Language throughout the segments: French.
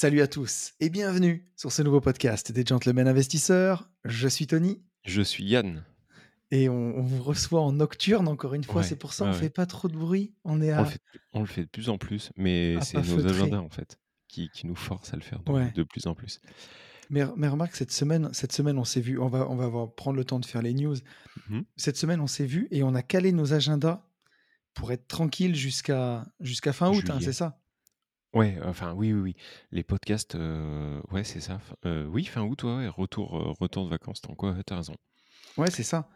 Salut à tous et bienvenue sur ce nouveau podcast des Gentlemen Investisseurs. Je suis Tony. Je suis Yann. Et on, vous reçoit en nocturne encore une fois, c'est pour ça qu'on ne fait pas trop de bruit. On, est on, le fait, de plus en plus, mais c'est nos agendas en fait qui, nous forcent à le faire de, plus en plus. Mais, mais, remarque, cette semaine, cette semaine on s'est vu, on va, on va prendre le temps de faire les news. Mmh cette semaine, on s'est vu et on a calé nos agendas pour être tranquille jusqu'à jusqu'à fin août, hein, c'est ça? Ouais, enfin, oui, oui, oui. Les podcasts, ouais, c'est ça. oui, fin août, ouais, retour, retour de vacances, donc quoi t'as raison. Ouais, c'est ça.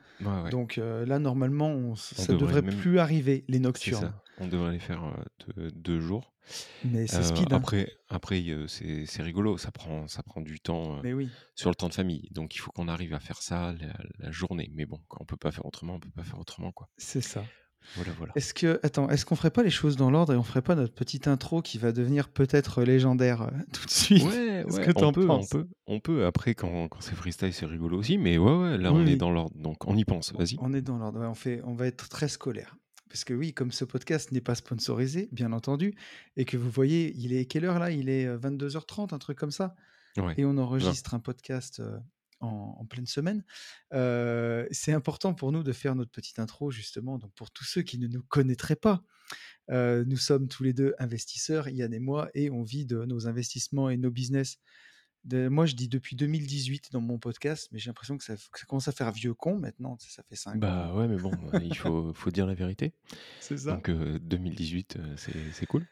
Donc là, normalement, ça devrait plus arriver, les nocturnes. On devrait les faire deux jours. Mais c'est speed, hein. après, après c'est rigolo, ça prend, ça prend du temps Mais oui. sur le temps de famille. Donc il faut qu'on arrive à faire ça la, journée. Mais bon, quand on peut pas faire autrement, on peut pas faire autrement, quoi. C'est ça. Voilà, voilà. Est-ce que, attends, est-ce qu'on ferait pas les choses dans l'ordre et on ferait pas notre petite intro qui va devenir peut-être légendaire euh, tout de suite? Ouais, ouais, on peut, on peut, on peut. Après, quand, quand c'est freestyle, c'est rigolo aussi, mais ouais, ouais, là, on est dans l'ordre, donc on y pense. Vas-y. On est dans l'ordre. on fait, on va être très scolaire. Parce que oui, comme ce podcast n'est pas sponsorisé, bien entendu, et que vous voyez, il est quelle heure là? Il est 22h30, euh, un truc comme ça. Ouais. Et on enregistre un podcast euh, en, pleine semaine. c'est important pour nous de faire notre petite intro, justement. Donc, pour tous ceux qui ne nous connaîtraient pas, nous sommes tous les deux investisseurs, Yann et moi, et on vit de nos investissements et nos business. De, moi, je dis depuis 2018 dans mon podcast, mais j'ai l'impression que ça, commence à faire vieux con maintenant. Ça fait 5 Bah ouais, mais bon, il faut, faut dire la vérité. C'est ça. Donc 2018, c'est cool.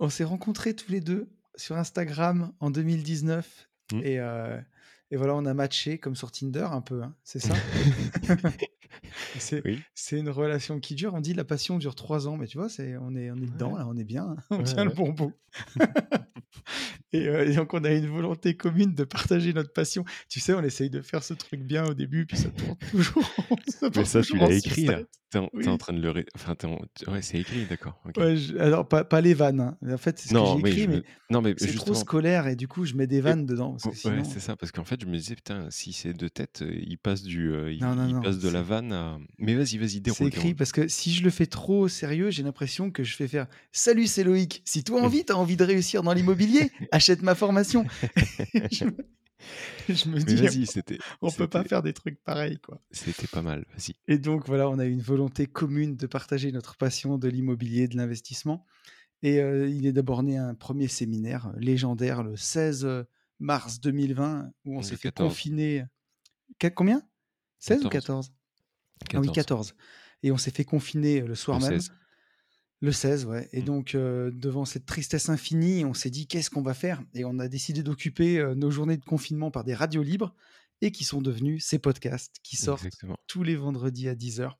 On s'est rencontrés tous les deux sur Instagram en 2019 mmh. et et voilà, on a matché comme sur Tinder un peu, hein, c'est ça? C'est une relation qui dure. On dit la passion dure trois ans, mais tu vois, c'est on est on est dedans, là, on est bien, on tient le bon bout. Euh, et, donc, on a une volonté commune de partager notre passion. Tu sais, on essaye de faire ce truc bien au début, puis ça tourne toujours. ça Mais ça, tu l'as écrit, là. T'es en, en, train de le. Enfin, ouais, c'est écrit, d'accord. Ouais, alors, pas, pas, les vannes. Hein. En fait, c'est ce non, que j'ai écrit, mais, non, mais c'est trop scolaire et du coup, je mets des vannes dedans. Parce que sinon... Ouais, c'est ça, parce qu'en fait, je me disais, putain, si c'est deux têtes, euh, il passe, du, euh, il, passe de la vanne à. Mais vas-y, vas-y, déroule. C'est écrit parce que si je le fais trop sérieux, j'ai l'impression que je fais faire Salut, c'est Loïc. Si toi, envie, t'as envie de réussir dans l'immobilier, achète ma formation. je, me dis, c'était, on peut pas faire des trucs pareils, quoi. C'était pas mal, vas-y. Et donc voilà, on a une volonté commune de partager notre passion de l'immobilier, de l'investissement. Et euh, il est d'abord né un premier séminaire euh, légendaire le 16 mars 2020 où on s'est fait confiner. combien? 16 ou 14, Ah oui, 14. Et on s'est fait confiner le soir même. Le 16, ouais. Et mmh. donc, devant cette tristesse infinie, on s'est dit qu'est-ce qu'on va faire? Et on a décidé d'occuper nos journées de confinement par des radios libres et qui sont devenus ces podcasts qui sortent tous les vendredis à 10h.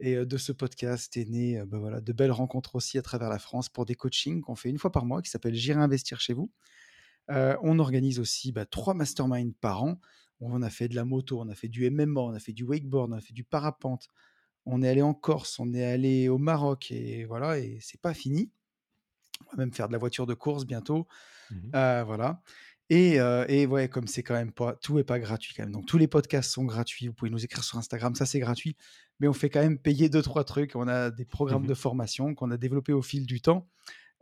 Et de ce podcast est né bah voilà, de belles rencontres aussi à travers la France pour des coachings qu'on fait une fois par mois qui s'appelle J'irai investir chez vous. on organise aussi bah, trois masterminds par an. On a fait de la moto, on a fait du MMA, on a fait du wakeboard, on a fait du parapente, on est allé en Corse, on est allé au Maroc et voilà, et c'est pas fini. On va même faire de la voiture de course bientôt. Mmh voilà. Et, et, ouais, comme c'est quand même pas, tout est pas gratuit quand même. Donc tous les podcasts sont gratuits. Vous pouvez nous écrire sur Instagram, ça c'est gratuit. Mais on fait quand même payer deux trois trucs. On a des programmes mmh de formation qu'on a développés au fil du temps.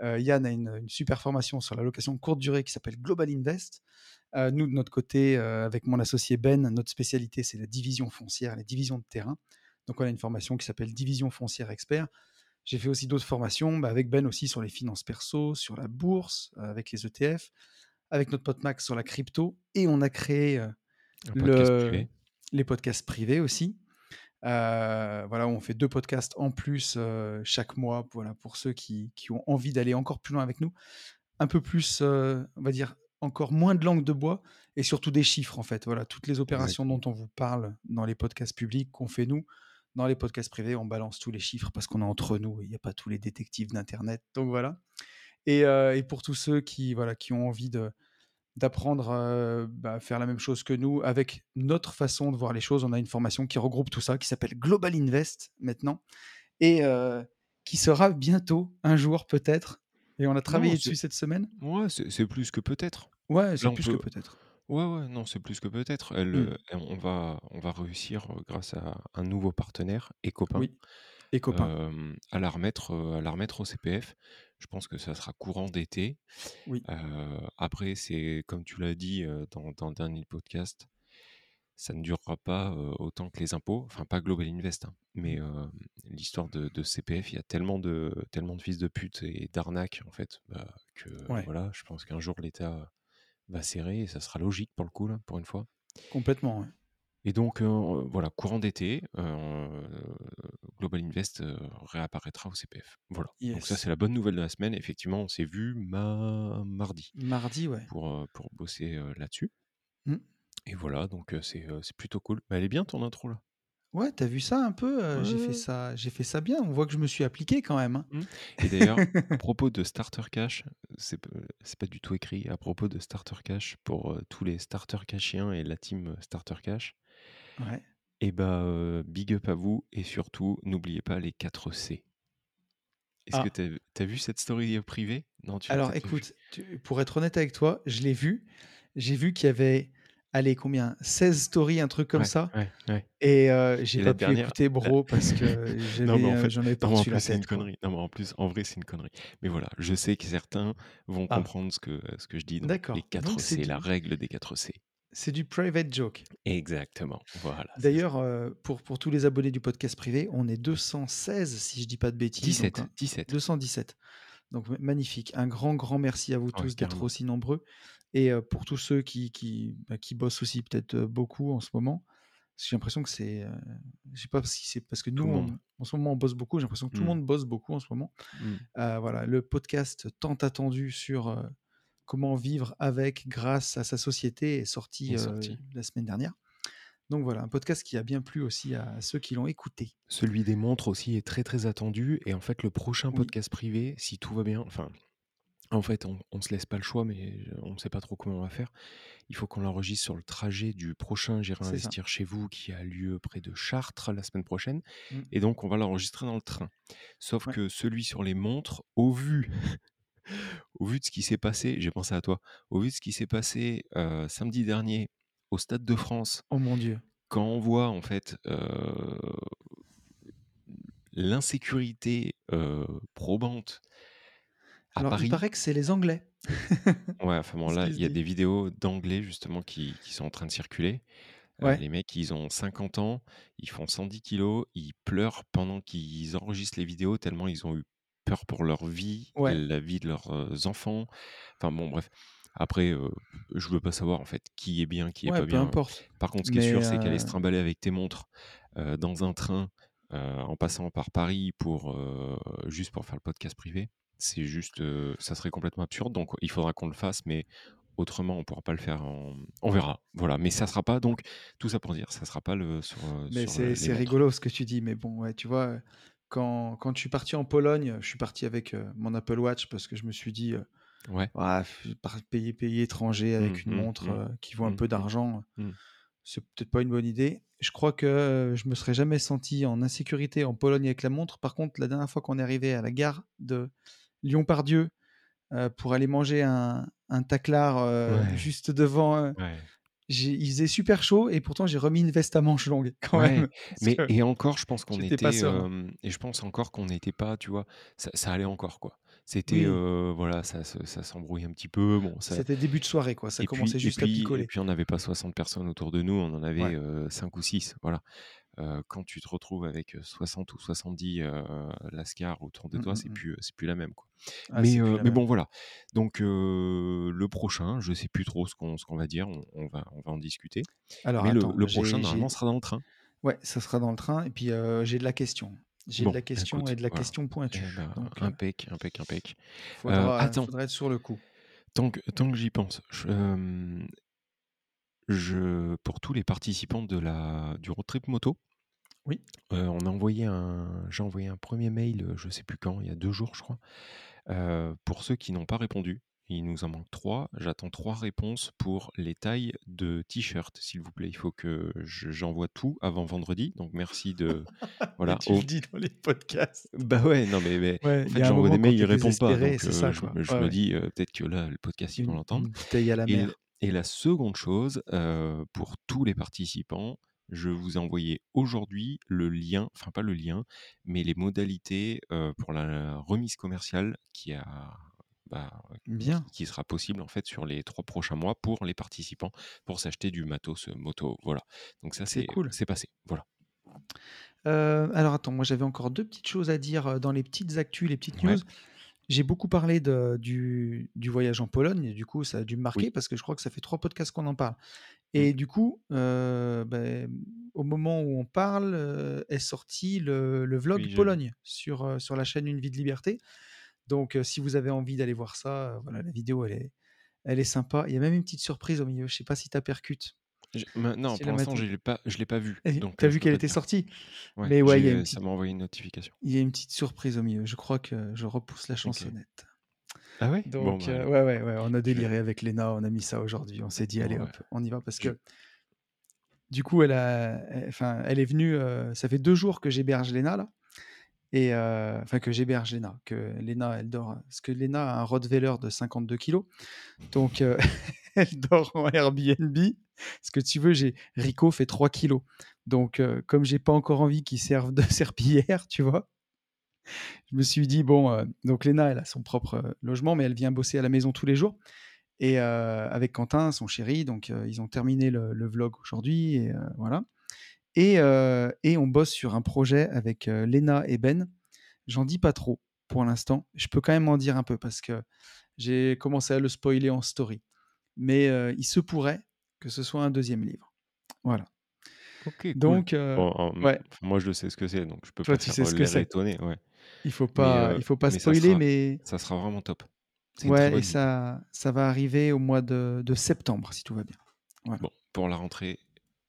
Yann a une, super formation sur la location courte durée qui s'appelle Global Invest. nous, de notre côté, avec mon associé Ben, notre spécialité, c'est la division foncière, les divisions de terrain. Donc on a une formation qui s'appelle Division foncière expert. J'ai fait aussi d'autres formations, bah, avec Ben aussi sur les finances perso, sur la bourse, euh, avec les ETF, avec notre pote Max sur la crypto, et on a créé euh, les podcasts privés aussi. Euh, voilà, on fait deux podcasts en plus chaque mois voilà, pour ceux qui, ont envie d'aller encore plus loin avec nous. Un peu plus, on va dire, encore moins de langue de bois et surtout des chiffres en fait. Voilà, toutes les opérations dont on vous parle dans les podcasts publics qu'on fait nous, Dans les podcasts privés, on balance tous les chiffres parce qu'on est entre nous et il n'y a pas tous les détectives d'internet. Donc voilà. Et, euh, et pour tous ceux qui, voilà, qui ont envie de, d'apprendre euh, bah, à faire la même chose que nous avec notre façon de voir les choses, on a une formation qui regroupe tout ça, qui s'appelle Global Invest maintenant, et euh, qui sera bientôt, un jour peut-être. Et on a travaillé Non, dessus cette semaine. ouais, c'est plus que peut-être. Ouais, c'est plus que peut peut-être. Ouais, ouais, non, c'est plus que peut-être. Elle, Mm. euh, on va on va réussir euh, grâce à un nouveau partenaire et copain Oui. Et copains. euh, à la remettre euh, à la remettre au CPF. Je pense que ça sera courant d'été. Oui. Euh, après, c'est comme tu l'as dit euh, dans, dans le dernier podcast, ça ne durera pas euh, autant que les impôts, enfin pas Global Invest, hein, mais Mm. euh, l'histoire de, de CPF, il y a tellement de tellement de fils de pute et d'arnaques en fait bah, que Ouais, voilà, je pense qu'un jour l'État va serrer et ça sera logique pour le coup là, pour une fois. complètement. ouais. Et donc euh, voilà, courant d'été, euh, Global Invest euh, réapparaîtra au CPF. Voilà. Donc ça c'est la bonne nouvelle de la semaine. Effectivement, on s'est vu ma... mardi Mardi, ouais. pour, pour bosser là-dessus. Mm. Et voilà, donc c'est c'est plutôt cool. Bah, elle est bien ton intro là? Ouais, t'as vu ça un peu euh, J'ai fait ça, j'ai fait ça bien. On voit que je me suis appliqué quand même. hein. Mm. Et d'ailleurs, à propos de Starter Cash, c'est p- c'est pas du tout écrit. À propos de Starter Cash pour euh, tous les Starter Cashiens et la team euh, Starter Cash, Ouais. et bah euh, big up à vous et surtout n'oubliez pas les 4 C. Est-ce que Ah, t'as as vu cette story euh, privée? Non, tu l'as alors peut-être pas vue. écoute, tu- pour être honnête avec toi, je l'ai vu. J'ai vu qu'il y avait, allez, combien? 16 stories, un truc comme Ouais, ça? ouais, ouais. Et euh, j'ai pas pu dernière, écouter, bro, parce que non j'avais, mais en euh, fait, j'en avais non mais en la une tête, quoi. connerie. Non mais en plus, en vrai c'est une connerie. Mais voilà, je sais que certains vont Ah, comprendre ce que ce que je dis. Les d'accord. 4 Donc c'est C, la du, règle des 4 C. c'est du private joke. Exactement. Voilà. D'ailleurs, euh, pour, pour tous les abonnés du podcast privé, on est 216, si je dis pas de bêtises. Donc, 17, hein, 17. 217. Donc ma- magnifique. Un grand, grand merci à vous tous d'être aussi nombreux. Et pour tous ceux qui, qui, bah, qui bossent aussi peut-être beaucoup en ce moment, j'ai l'impression que c'est... euh, je sais pas si c'est parce que Tout nous, le monde. on- en ce moment, on bosse beaucoup. J'ai l'impression que tout le Mm, monde bosse beaucoup en ce moment. mm. Euh, voilà, le podcast tant attendu sur euh, comment vivre avec, grâce à sa société, est sorti est sorti. la semaine dernière. Donc voilà, un podcast qui a bien plu aussi à ceux qui l'ont écouté. Celui des montres aussi est très très attendu. Et en fait, le prochain Oui, podcast privé, si tout va bien, enfin, en fait, on, on se laisse pas le choix, mais on ne sait pas trop comment on va faire. Il faut qu'on l'enregistre sur le trajet du prochain J'irai c'est ça. investir chez vous qui a lieu près de Chartres la semaine prochaine. Mm. Et donc, on va l'enregistrer dans le train. Sauf Ouais. que celui sur les montres, au vu, au vu de ce qui s'est passé, j'ai pensé à toi, au vu de ce qui s'est passé euh, samedi dernier au Stade de France, Oh mon Dieu. quand on voit en fait euh, l'insécurité euh, probante à Alors, il paraît que c'est les Anglais. Ouais, enfin bon, là, il y a dit. des vidéos d'anglais justement qui, qui sont en train de circuler. Euh, les mecs, ils ont 50 ans, ils font 110 kilos, ils pleurent pendant qu'ils enregistrent les vidéos tellement ils ont eu peur pour leur vie, Ouais. la vie de leurs euh, enfants. Enfin bon, bref. Après, euh, je veux pas savoir en fait qui est bien, qui est Ouais, pas peu bien. importe. Par contre, ce qui est sûr, c'est qu'aller se euh, trimballer avec tes montres euh, dans un train euh, en passant par Paris pour euh, juste pour faire le podcast privé, c'est juste, euh, ça serait complètement absurde. Donc, il faudra qu'on le fasse, mais autrement, on pourra pas le faire. en- On verra. Voilà. Mais ça sera pas donc tout ça pour dire, ça sera pas le sur, mais c'est rigolo ce que tu dis. Mais bon, ouais, tu vois, quand, quand je suis parti en Pologne, je suis parti avec euh, mon Apple Watch parce que je me suis dit, euh, Ouais. Ah, par pays, pays étranger Mm, avec une mm, montre mm, euh, qui vaut un peu d'argent, c'est peut-être pas une bonne idée. Je crois que je me serais jamais senti en insécurité en Pologne avec la montre. Par contre, la dernière fois qu'on est arrivé à la gare de Lyon-Pardieu euh, pour aller manger un, un taclard euh, Ouais. juste devant, euh, Ouais. il faisait super chaud et pourtant j'ai remis une veste à manches longues quand Ouais, même. mais et encore, je pense qu'on pas était, euh, et je pense encore qu'on n'était pas, tu vois, ça, ça allait encore quoi. C'était, Oui, euh, voilà, ça, ça s'embrouille un petit peu, bon, ça. c'était début de soirée, quoi. Ça Et commençait puis, juste à puis, et picoler. puis, on n'avait pas 60 personnes autour de nous, on en avait Ouais. euh, 5 ou 6, voilà. Euh, quand tu te retrouves avec 60 ou 70 euh, lascars autour de Mm, toi, mm, c'est mm. plus, c'est plus la même quoi. Ah, Mais, même. bon, voilà. Donc, le prochain, je sais plus trop ce qu'on ce qu'on va dire, on, on va, on va en discuter. Alors Mais le, attends, le prochain, normalement, sera dans le train. Ouais, ça sera dans le train. Et puis, j'ai de la question. J'ai de la question écoute, et de la voilà. question Eh pointue. ben, Donc, impec, impec, impec. Euh, attends, faudra être sur le coup. tant que, tant que j'y pense, je, euh, je- pour tous les participants de la, du road trip moto, Oui. Heu, on a envoyé un j'ai envoyé un 1er mail, heu, je sais plus quand, il y a 2 jours, je crois, heu, pour ceux qui n'ont pas répondu. Il nous en manque 3. J'attends 3 réponses pour les tailles de t-shirts, s'il vous plaît. Il faut que je j'envoie tout avant vendredi, donc merci de voilà, tu le au dis dans les podcasts. bah, ouais, non, mais mais Ouais, en fait, j'envoie des mails, ils répondent pas, donc ça, je me je Ouais, me ouais. dis, «Peut-être que là, le podcast, ils vont l'entendre» bouteille à la mer. Et la seconde chose, pour tous les participants, je vous ai envoyé aujourd'hui le lien, enfin pas le lien, mais les modalités, pour la remise commerciale qui a bah, Bien. qui sera possible, en fait, sur les 3 prochains mois pour les participants, pour s'acheter du matos, moto, voilà. Donc ça, C'est cool. c'est passé, voilà. Alors attends, moi j'avais encore 2 petites choses à dire, dans les petites actus, les petites news. Ouais. J'ai beaucoup parlé de du du voyage en Pologne et du coup, ça a dû me marquer Oui. parce que je crois que ça fait 3 podcasts qu'on en parle Mmh. et du coup, heu, beh, au moment où on parle, heu, est sorti le le vlog Oui. Pologne sur, heu, sur la chaîne Une vie de liberté. Donc si vous avez envie d'aller voir ça, voilà, la vidéo, elle est elle est sympa. Il y a même une petite surprise au milieu, je sais pas si tu apercutes? Non, Si pour l'instant, je l'ai pas je l'ai pas vu, tu as vu qu'elle était dire. sortie? Ouais, Mais ouais, il y a une ça m'a envoyé une notification. il y a une petite surprise au milieu. Je crois que je repousse la chansonnette. Ah ouais? Bon, Donc bah, allez, ouais, ouais, ouais, on a je déliré avec Léna, on a mis ça aujourd'hui. On s'est dit: «Allez hop, on y va» parce je que du coup, elle a enfin, elle est venue, heu, ça fait 2 jours que j'héberge Léna là et enfin que j'héberge Léna, que Léna, elle dort, parce que Léna a un rottweiler de 52 kilogrammes, donc elle dort en Airbnb. Parce que tu veux, j'ai Rico fait 3 kilogrammes, donc heu, comme j'ai pas encore envie qu'il serve de serpillière, tu vois? Je me suis dit: «Bon», heu, donc Léna, elle a son propre, heu, logement, mais elle vient bosser à la maison tous les jours et heu, avec Quentin, son chéri, donc ils ont terminé le vlog aujourd'hui et voilà et et on bosse sur un projet avec, Léna et Ben. J'en dis pas trop pour l'instant. Je peux quand même en dire un peu parce que j'ai commencé à le spoiler en story, mais il se pourrait que ce soit un 2e livre. Voilà. OK, cool. Donc heu, Bon, en, ouais. enfin, moi, je sais ce que c'est, donc je peux Toi, pas tu faire, sais ce que c'est. étonné, ouais, Il faut mais pas heu, il faut pas mais ça spoiler, sera mais ça sera vraiment top. Ouais et ça ça va arriver au mois de de septembre, si tout va bien. Voilà. Bon, pour la rentrée,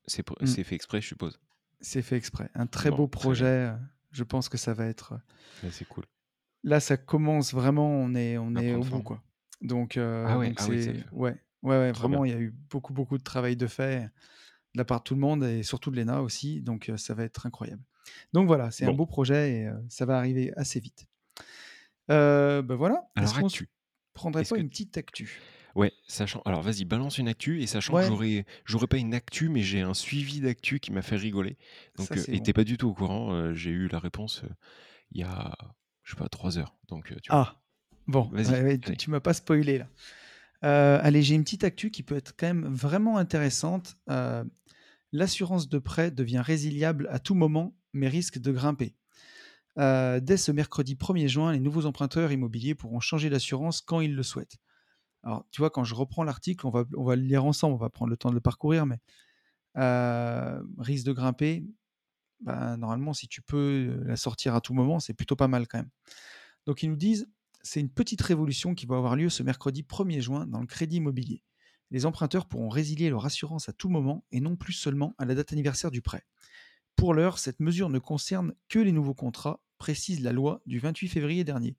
c'est Mmh. c'est fait exprès, je suppose? C'est fait exprès. Un très Bon, beau projet, heu, je pense que ça va être, c'est cool. là, ça commence vraiment, on est on est au bout, quoi. Donc Ah ouais, donc ah oui, ça c'est fait ouais, ouais, ouais, trop bien. vraiment, il y a eu beaucoup, beaucoup de travail de fait de la part de tout le monde et surtout de Léna aussi, donc ça va être incroyable. Donc voilà, c'est un Bon. beau projet et ça va arriver assez vite. Bah, voilà, est-ce Alors qu'on se actu, prendrait est-ce pas que une petite actu? ouais, sachant alors vas-y, balance une actu et sachant que Ouais. j'aurais j'aurais pas une actu, mais j'ai un suivi d'actu qui m'a fait rigoler, donc c'est et bon. tu es pas du tout au courant, j'ai eu la réponse, il y a, je sais pas, 3 heures, donc heu, tu vois? Ah! Bon, Vas-y, ouais, ouais, tu allez. tu m'as pas spoilé là. Heu, allez, j'ai une petite actu qui peut être quand même vraiment intéressante. Heu, l'assurance de prêt devient résiliable à tout moment, mais risque de grimper. Heu, dès ce mercredi 1er juin, les nouveaux emprunteurs immobiliers pourront changer d'assurance quand ils le souhaitent. Alors, tu vois, quand je reprends l'article, on va on va le lire ensemble, on va prendre le temps de le parcourir, mais risque de grimper, bah, normalement, si tu peux la sortir à tout moment, c'est plutôt pas mal quand même. Donc ils nous disent: «C'est une petite révolution qui va avoir lieu ce mercredi 1er juin dans le crédit immobilier. Les emprunteurs pourront résilier leur assurance à tout moment et non plus seulement à la date anniversaire du prêt. Pour l'heure, cette mesure ne concerne que les nouveaux contrats», précise la loi du 28 février dernier.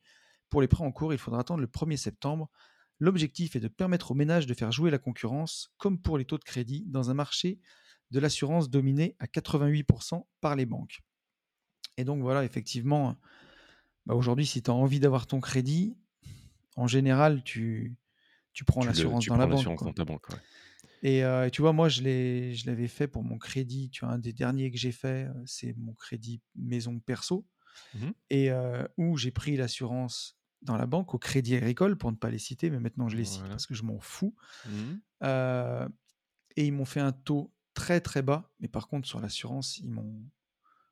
Pour les prêts en cours, il faudra attendre le 1er septembre. L'objectif est de permettre aux ménages de faire jouer la concurrence, comme pour les taux de crédit, dans un marché de l'assurance dominé à 88% par les banques. Et donc voilà, effectivement, bah, aujourd'hui, si tu as envie d'avoir ton crédit, en général, tu tu prends l'assurance dans la prends banque, dans ta banque, ouais. Et tu vois, moi, je l'ai je l'avais fait pour mon crédit, tu vois, un des derniers que j'ai fait, heu, c'est mon crédit maison perso Mmh mh. et heu, où j'ai pris l'assurance dans la banque, au Crédit Agricole, pour ne pas les citer, mais maintenant je les cite parce que je m'en fous. Mmh et ils m'ont fait un taux très, très bas, mais par contre sur l'assurance, ils m'ont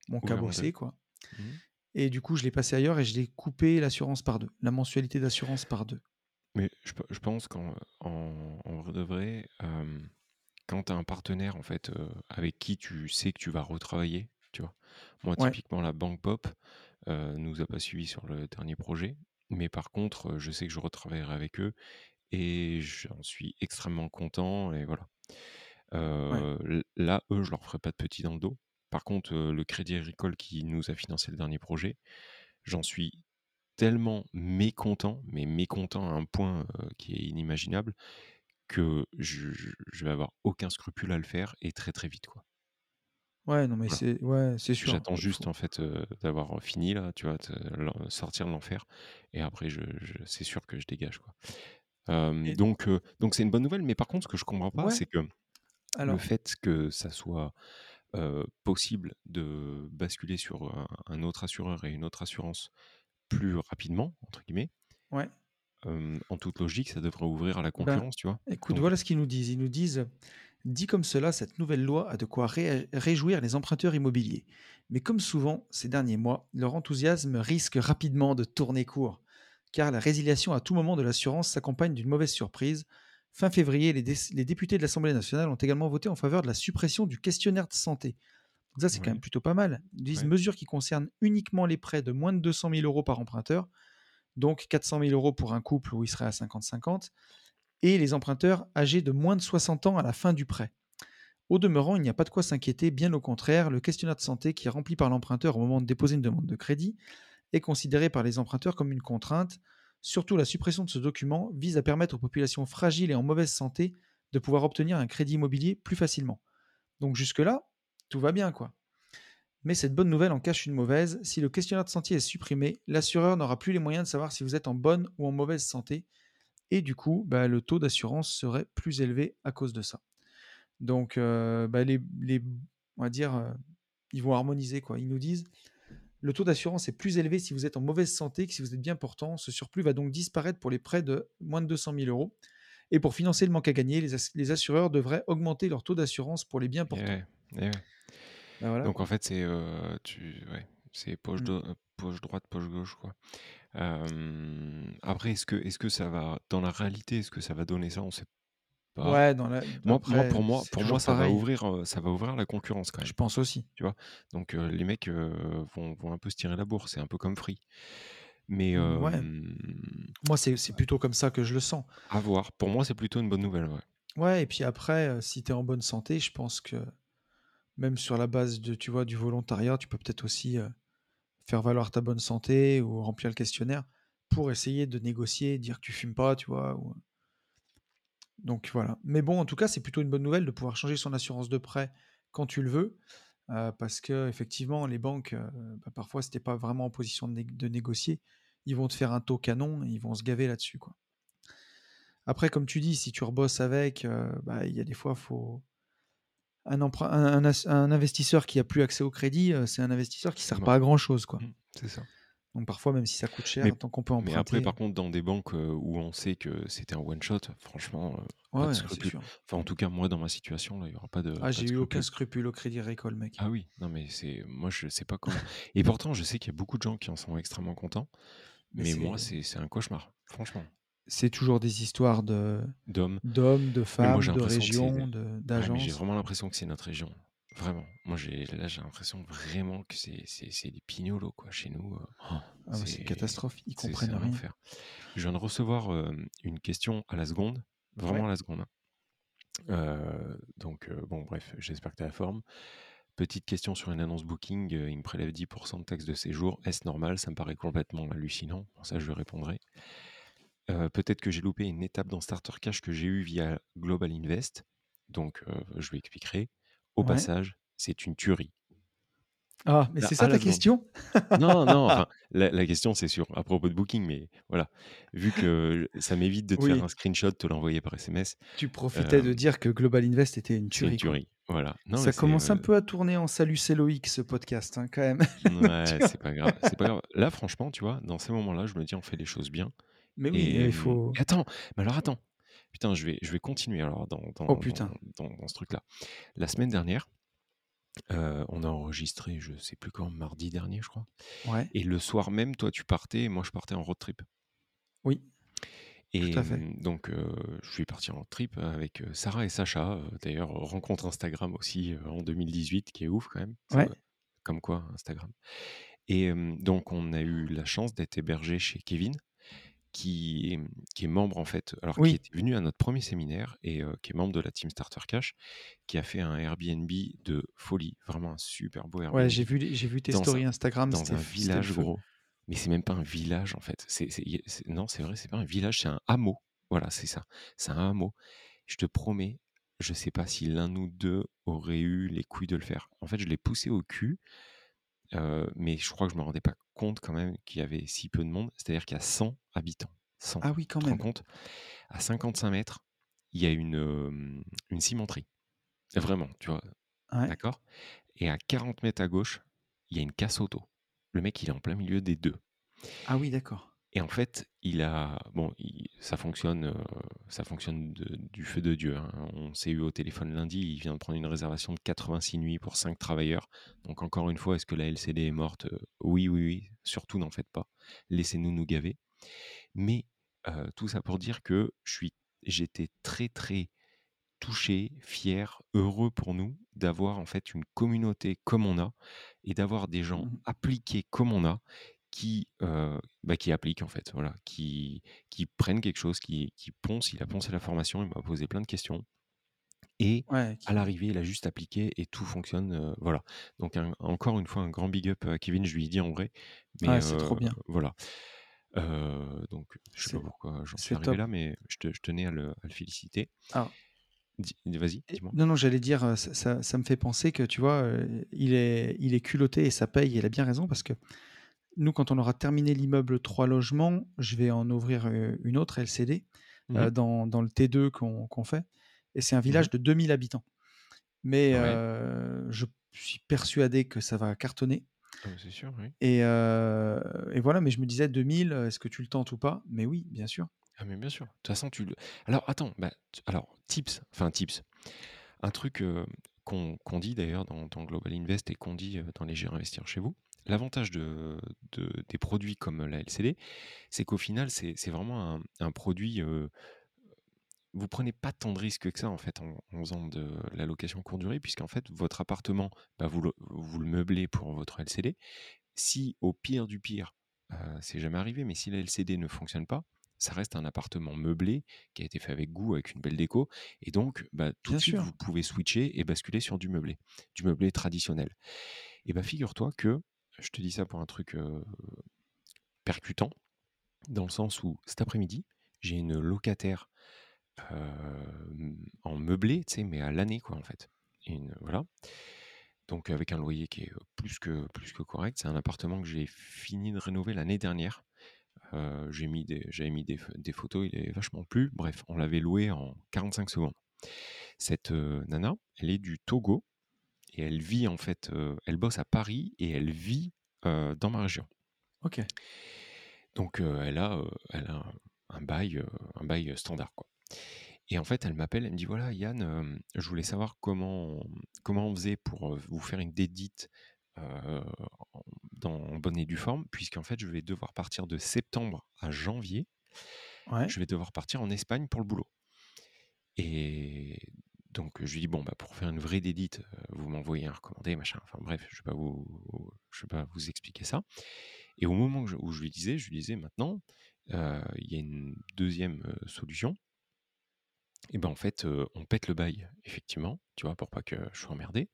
m'ont Ouvert en 2. cabossé, quoi Mmh mh. Et du coup, je l'ai passé ailleurs et je l'ai coupé l'assurance par 2, la mensualité d'assurance par 2. Mais je pe je pense qu'en en en vrai de vrai, hem, quand tu as un partenaire, en fait, avec qui tu sais que tu vas retravailler, tu vois? Moi, Ouais. typiquement, la banque Pop, heu, nous a pas suivis sur le dernier projet, mais par contre, je sais que je retravaillerai avec eux et j'en suis extrêmement content et voilà. Ouais. Là, eux, je leur ferai pas de petit dans le dos, Par contre, le Crédit Agricole qui nous a financé le dernier projet, j'en suis tellement mécontent, mais mécontent à un point, qui est inimaginable, que je je je vais avoir aucun scrupule à le faire et très, très vite, quoi. Ouais, non, mais Voilà. c'est ouais, c'est sûr, J'attends juste, en fait, d'avoir, fini là, tu vois? Sortir de l'enfer et après je je c'est sûr que je dégage, quoi. Donc donc c'est une bonne nouvelle, mais par contre, ce que je comprends pas, ouais, c'est que le fait que ça soit, heu, possible de basculer sur un un autre assureur et une autre assurance «plus rapidement» entre guillemets, ouais, en toute logique, ça devrait ouvrir à la ben, concurrence, tu vois? écoute, Donc voilà ce qu'ils nous disent. Ils nous disent: «Dit comme cela, cette nouvelle loi a de quoi ré réjouir les emprunteurs immobiliers. Mais comme souvent ces derniers mois, leur enthousiasme risque rapidement de tourner court, car la résiliation à tout moment de l'assurance s'accompagne d'une mauvaise surprise. Fin février, les députés de l'Assemblée nationale ont également voté en faveur de la suppression du questionnaire de santé. Donc ça, c'est quand même plutôt pas mal. Ils disent: ouais, «Mesure qui concerne uniquement les prêts de moins de 200 000 € par emprunteur, donc 400 000 € pour un couple où il serait à 50-50 et les emprunteurs âgés de moins de 60 ans à la fin du prêt. Au demeurant, il n'y a pas de quoi s'inquiéter, bien au contraire, le questionnaire de santé qui est rempli par l'emprunteur au moment de déposer une demande de crédit est considéré par les emprunteurs comme une contrainte. Surtout, la suppression de ce document vise à permettre aux populations fragiles et en mauvaise santé de pouvoir obtenir un crédit immobilier plus facilement. Donc jusque-là, tout va bien, quoi. Mais cette bonne nouvelle en cache une mauvaise. Si le questionnaire de santé est supprimé, l'assureur n'aura plus les moyens de savoir si vous êtes en bonne ou en mauvaise santé. Et du coup, bah, le taux d'assurance serait plus élevé à cause de ça. Donc, euh, bah, les, les- on va dire, euh, ils vont harmoniser. Quoi. Ils nous disent, le taux d'assurance est plus élevé si vous êtes en mauvaise santé que si vous êtes bien portant. Ce surplus va donc disparaître pour les prêts de moins de 200 000 euros. Et pour financer le manque à gagner, les, as- les assureurs devraient augmenter leur taux d'assurance pour les bien et portants. ouais, et ouais. Bah, voilà, Donc en fait, c'est, tu ouais, c'est poche droite, poche gauche, quoi. Hem, après, est-ce que ça va dans la réalité, est-ce que ça va donner ça? On sait pas. Ouais, dans la... Moi moi, après, pour moi c'est pour moi, toujours ça va ouvrir, heu, ça va ouvrir la concurrence quand Je pense aussi. tu vois? Donc heu, les mecs, heu, vont vont un peu se tirer la bourre, c'est un peu comme Free. Mais Mm, Ouais, hem, moi, c'est plutôt comme ça que je le sens. à voir. Pour moi, c'est plutôt une bonne nouvelle, ouais. Ouais, et puis après, euh, si tu es en bonne santé, je pense que même sur la base de, tu vois, du volontariat, tu peux peut-être aussi euh, faire valoir ta bonne santé ou remplir le questionnaire pour essayer de négocier, dire que tu fumes pas, tu vois. ou- Donc voilà. Mais bon, en tout cas, c'est plutôt une bonne nouvelle de pouvoir changer son assurance de prêt quand tu le veux, euh, parce que effectivement, les banques, euh, bah, parfois, si t'es pas vraiment en position de, né- de négocier, ils vont te faire un taux canon et ils vont se gaver là-dessus, quoi. Après, comme tu dis, si tu rebosses avec, euh, bah, il y a des fois, faut un, emprunt, un, un as- un investisseur qui a plus accès au crédit, c'est un investisseur qui C'est sert pas à grand chose, quoi. Mmh, c'est ça. Donc parfois, même si ça coûte Mais cher, tant qu'on peut mais après, emprunter, par contre, dans des banques, heu, où on sait que c'était un one shot, franchement, heu, ouais, pas de scrupule. Enfin, en tout cas, moi, dans ma situation, là, il y aura pas de Ah, j'ai eu aucun scrupule. au Crédit Agricole, mec. Ah oui, non, mais c'est moi, je sais pas comment et pourtant, je sais qu'il y a beaucoup de gens qui en sont extrêmement contents, Mais mais moi, c'est un cauchemar, franchement. c'est toujours des histoires de D'hommes, d'hommes, de femmes, de régions, ouais, mais j'ai vraiment l'impression que c'est notre région. Vraiment. Moi, j'ai là, j'ai l'impression vraiment que c'est c'est c'est des pignolos, quoi, chez nous, heu, Ah bah, c'est une catastrophe, ils comprennent rien. enfer. Je viens de recevoir, une question à la seconde, vraiment Ouais, à la seconde, hein. Heu, donc heu, bon bref, j'espère que tu as la forme. Petite question sur une annonce Booking, il me prélève 10 de taxes de séjour. Est-ce normal? Ça me paraît complètement hallucinant. Bon ça je lui répondrai. Peut-être que j'ai loupé une étape dans Starter Cash que j'ai eu via Global Invest, donc je lui expliquerai. Au ouais. passage, c'est une tuerie. Ah, mais Là, c'est à ça la ta question? Non, non, enfin, la la question c'est sur à propos de Booking, mais voilà, vu que ça m'évite de te faire un Oui, screenshot, de te l'envoyer par SMS, tu profitais de hem, dire que Global Invest était une c'est une tuerie, quoi. tuerie. Voilà. Non mais Ça c'est, commence un heu peu à tourner en salut c'est Loïc ce podcast, hein, quand même. Ouais, Tu vois? c'est pas grave, c'est pas grave. Là, franchement, tu vois, dans ces moments-là, je me dis: «On fait les choses bien» Mais oui, et heu, il faut et attends, mais alors attends, putain, je vais je vais continuer alors dans oh dans dans putain, dans dans ce truc-là. La semaine dernière, heu, on a enregistré, je sais plus quand, mardi dernier, je crois. Ouais, et le soir même, toi, tu partais et moi, je partais en road trip. Oui, tout et à fait. mmh, donc heu, je suis parti en road trip avec, Sarah et Sacha, d'ailleurs, rencontre Instagram aussi, en 2018 qui est ouf quand même, Ouais, comme quoi Instagram. Et donc on a eu la chance d'être hébergés chez Kevin qui est, qui est membre en fait, alors qui était venu à notre premier séminaire et euh, qui est membre de la team Starter Cash, qui a fait un Airbnb de folie, vraiment un super beau Ouais, Airbnb j'ai vu, j'ai vu tes dans un, stories Instagram, dans un village gros. Mais c'est même pas un village en fait. C'est, c'est- c'est- non, c'est vrai, c'est pas un village, c'est un hameau. Voilà, c'est ça. C'est un hameau. Je te promets, je sais pas si l'un ou deux aurait eu les couilles de le faire. En fait, je l'ai poussé au cul. Euh, mais je crois que je me rendais pas compte quand même qu'il y avait si peu de monde. C'est-à-dire qu'il y a 100 habitants. 100. Ah oui, quand même. compte? À 55 mètres, il y a une, euh, une cimenterie. Vraiment, tu vois, Ouais. d'accord? Et à 40 mètres à gauche, il y a une casse auto. Le mec, il est en plein milieu des deux. Ah oui, d'accord. Et en fait, il a. Bon, il- ça fonctionne, euh, ça fonctionne de- du feu de Dieu. hein. On s'est eu au téléphone lundi, il vient de prendre une réservation de 86 nuits pour 5 travailleurs. Donc, encore une fois, est-ce que la LCD est morte? Euh, Oui, oui, oui. Surtout, n'en faites pas. Laissez-nous nous gaver. Mais euh, tout ça pour dire que je suis, j'étais très, très touché, fier, heureux pour nous d'avoir en fait une communauté comme on a et d'avoir des gens Mhm. appliqués comme on a qui, euh, bah, qui appliquent en fait, voilà, qui, qui prennent quelque chose, qui, qui poncent. Il a poncé la formation, il m'a posé plein de questions. Et Ouais, à l'arrivée, il a juste appliqué et tout fonctionne. euh, voilà. Donc, un- encore une fois, un grand big up à Kevin, je lui ai dit en vrai. Mais c'est trop euh, bien. voilà. Euh, donc, je sais pas C'est pourquoi j'en suis c'est arrivé top. là, mais je, te- je tenais à le, à le féliciter. Dis- Vas-y, et- dis-moi. non, non, j'allais dire, euh, ça, ça- ça me fait penser que, tu vois, euh, il est, il est culotté et ça paye, il a bien raison, parce que nous, quand on aura terminé l'immeuble 3 logements, je vais en ouvrir euh, une autre LCD euh, Mhm, dans, dans le T2 qu'on fait. Et c'est un village de 2000 habitants. Mais Ouais, euh, je suis persuadé que ça va cartonner. Ah, bah, c'est sûr, oui. Et, euh, et voilà, mais je me disais 2000, est-ce que tu le tentes ou pas? Mais oui, bien sûr. Ah, mais bien sûr. De toute façon, tu le. Alors, attends, bah, alors, tips, enfin, tips. Un truc qu'on dit d'ailleurs dans, dans Global Invest et qu'on dit dans les Investir chez vous. L'avantage de, de- des produits comme la LCD, c'est qu'au final, c'est vraiment un, un produit. euh, vous prenez pas tant de risques que ça en fait en, en faisant de la location courte durée, puisqu'en fait, votre appartement, bah, vous, le, vous le meublez pour votre LCD. Si au pire du pire, euh, c'est jamais arrivé, mais si la LCD ne fonctionne pas, ça reste un appartement meublé qui a été fait avec goût, avec une belle déco, et donc bah, tout Bien de suite sûr. vous pouvez switcher et basculer sur du meublé, du meublé traditionnel. Et bah figure-toi que, je te dis ça pour un truc euh, percutant, dans le sens où cet après-midi, j'ai une locataire euh, en meublé, tu mais à l'année quoi en fait. Voilà. Donc avec un loyer qui est plus que, plus que correct. C'est un appartement que j'ai fini de rénover l'année dernière. Euh, j'ai mis des, j'avais mis des, photos, il est vachement plu. Bref, on l'avait loué en 45 secondes. Cette euh, nana, elle est du Togo et elle vit en fait, euh, elle bosse à Paris et elle vit euh, dans ma région. Ok. Donc euh, elle a, elle a un, bail, un bail standard quoi. Et en fait, elle m'appelle, elle me dit voilà Yann, je voulais savoir comment comment on faisait pour vous faire une dédite en- dans en bonne et due forme, puisqu'en fait, je vais devoir partir de septembre à janvier. Ouais. Je vais devoir partir en Espagne pour le boulot. Et donc je lui dis bon bah pour faire une vraie dédite, euh, vous m'envoyez un recommandé machin. Enfin bref, je vais pas vous je vais pas vous expliquer ça. Et au moment que je- où je lui disais, je lui disais maintenant, euh, il y a une deuxième euh, solution. Et ben en fait, on pète le bail, effectivement, tu vois, pour pas que je sois emmerdé.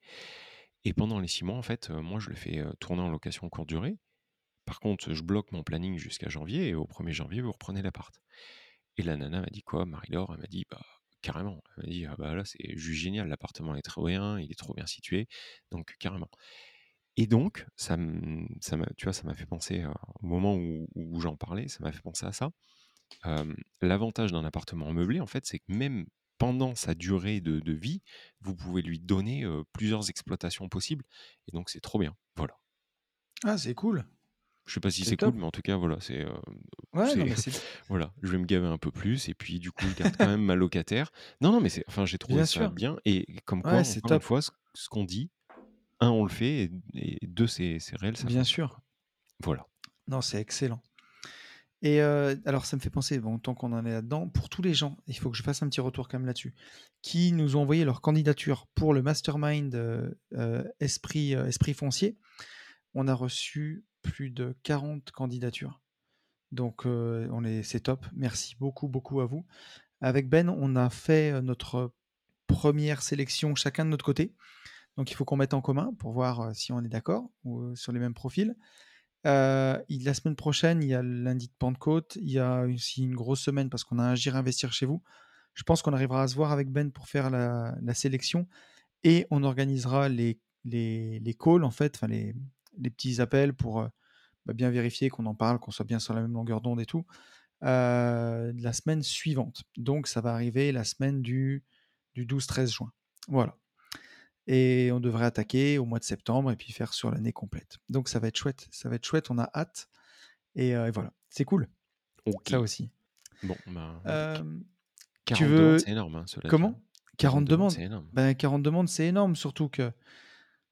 Et pendant les six mois, en fait, moi, je le fais tourner en location courte durée. Par contre, je bloque mon planning jusqu'à janvier et au 1er janvier, vous reprenez l'appart. Et la nana m'a dit quoi? Marie-Laure, elle m'a dit bah carrément. Elle m'a dit ah bah là, c'est juste génial, l'appartement est trop bien, il est trop bien situé, donc carrément. Et donc, ça, ça m'a, tu vois, ça m'a fait penser euh, au moment où, où j'en parlais, ça m'a fait penser à ça. Euh, L'avantage d'un appartement meublé, en fait, c'est que même pendant sa durée de, de vie, vous pouvez lui donner euh, plusieurs exploitations possibles. Et donc, c'est trop bien. Voilà. Ah, c'est cool. Je sais pas si C'est cool, mais en tout cas, voilà, c'est, Ouais, c'est- non, mais c'est voilà, je vais me gaver un peu plus, et puis du coup, je garde quand même ma locataire. Non, non, mais c'est, enfin, j'ai trouvé bien ça sûr. bien, et comme quoi, Ouais, c'est encore une top. fois, ce, ce qu'on dit, un, on le fait, et, et deux, c'est, c'est réel, ça Bien sûr. Voilà. Non, c'est excellent. Et euh, alors, ça me fait penser, bon, tant qu'on en est là-dedans, pour tous les gens, il faut que je fasse un petit retour quand même là-dessus, qui nous ont envoyé leur candidature pour le mastermind euh, euh, esprit, esprit foncier, on a reçu plus de 40 candidatures. Donc, on est, c'est top. Merci beaucoup, beaucoup à vous. Avec Ben, on a fait notre première sélection chacun de notre côté. Donc, il faut qu'on mette en commun pour voir si on est d'accord sur les mêmes profils. Il- la semaine prochaine, il y a lundi de Pentecôte. Il y a aussi une grosse semaine parce qu'on a Agir Investir chez vous. Je pense qu'on arrivera à se voir avec Ben pour faire la, sélection et on organisera les, les, les calls, en fait, les, les petits appels pour bah, bien vérifier qu'on en parle, qu'on soit bien sur la même longueur d'onde et tout, euh, la semaine suivante. Donc, ça va arriver la semaine du, du 12-13 juin. Voilà. Et on devrait attaquer au mois de septembre et puis faire sur l'année complète. Donc, ça va être chouette. Ça va être chouette. On a hâte. Et, euh, et voilà. C'est cool. Ok. Ça aussi. Bon, impec. Euh, 40 tu demandes, veux. c'est énorme, hein, dit. Comment? Hein. 40 demandes c'est énorme. ben, 40 demandes, c'est énorme. Surtout que,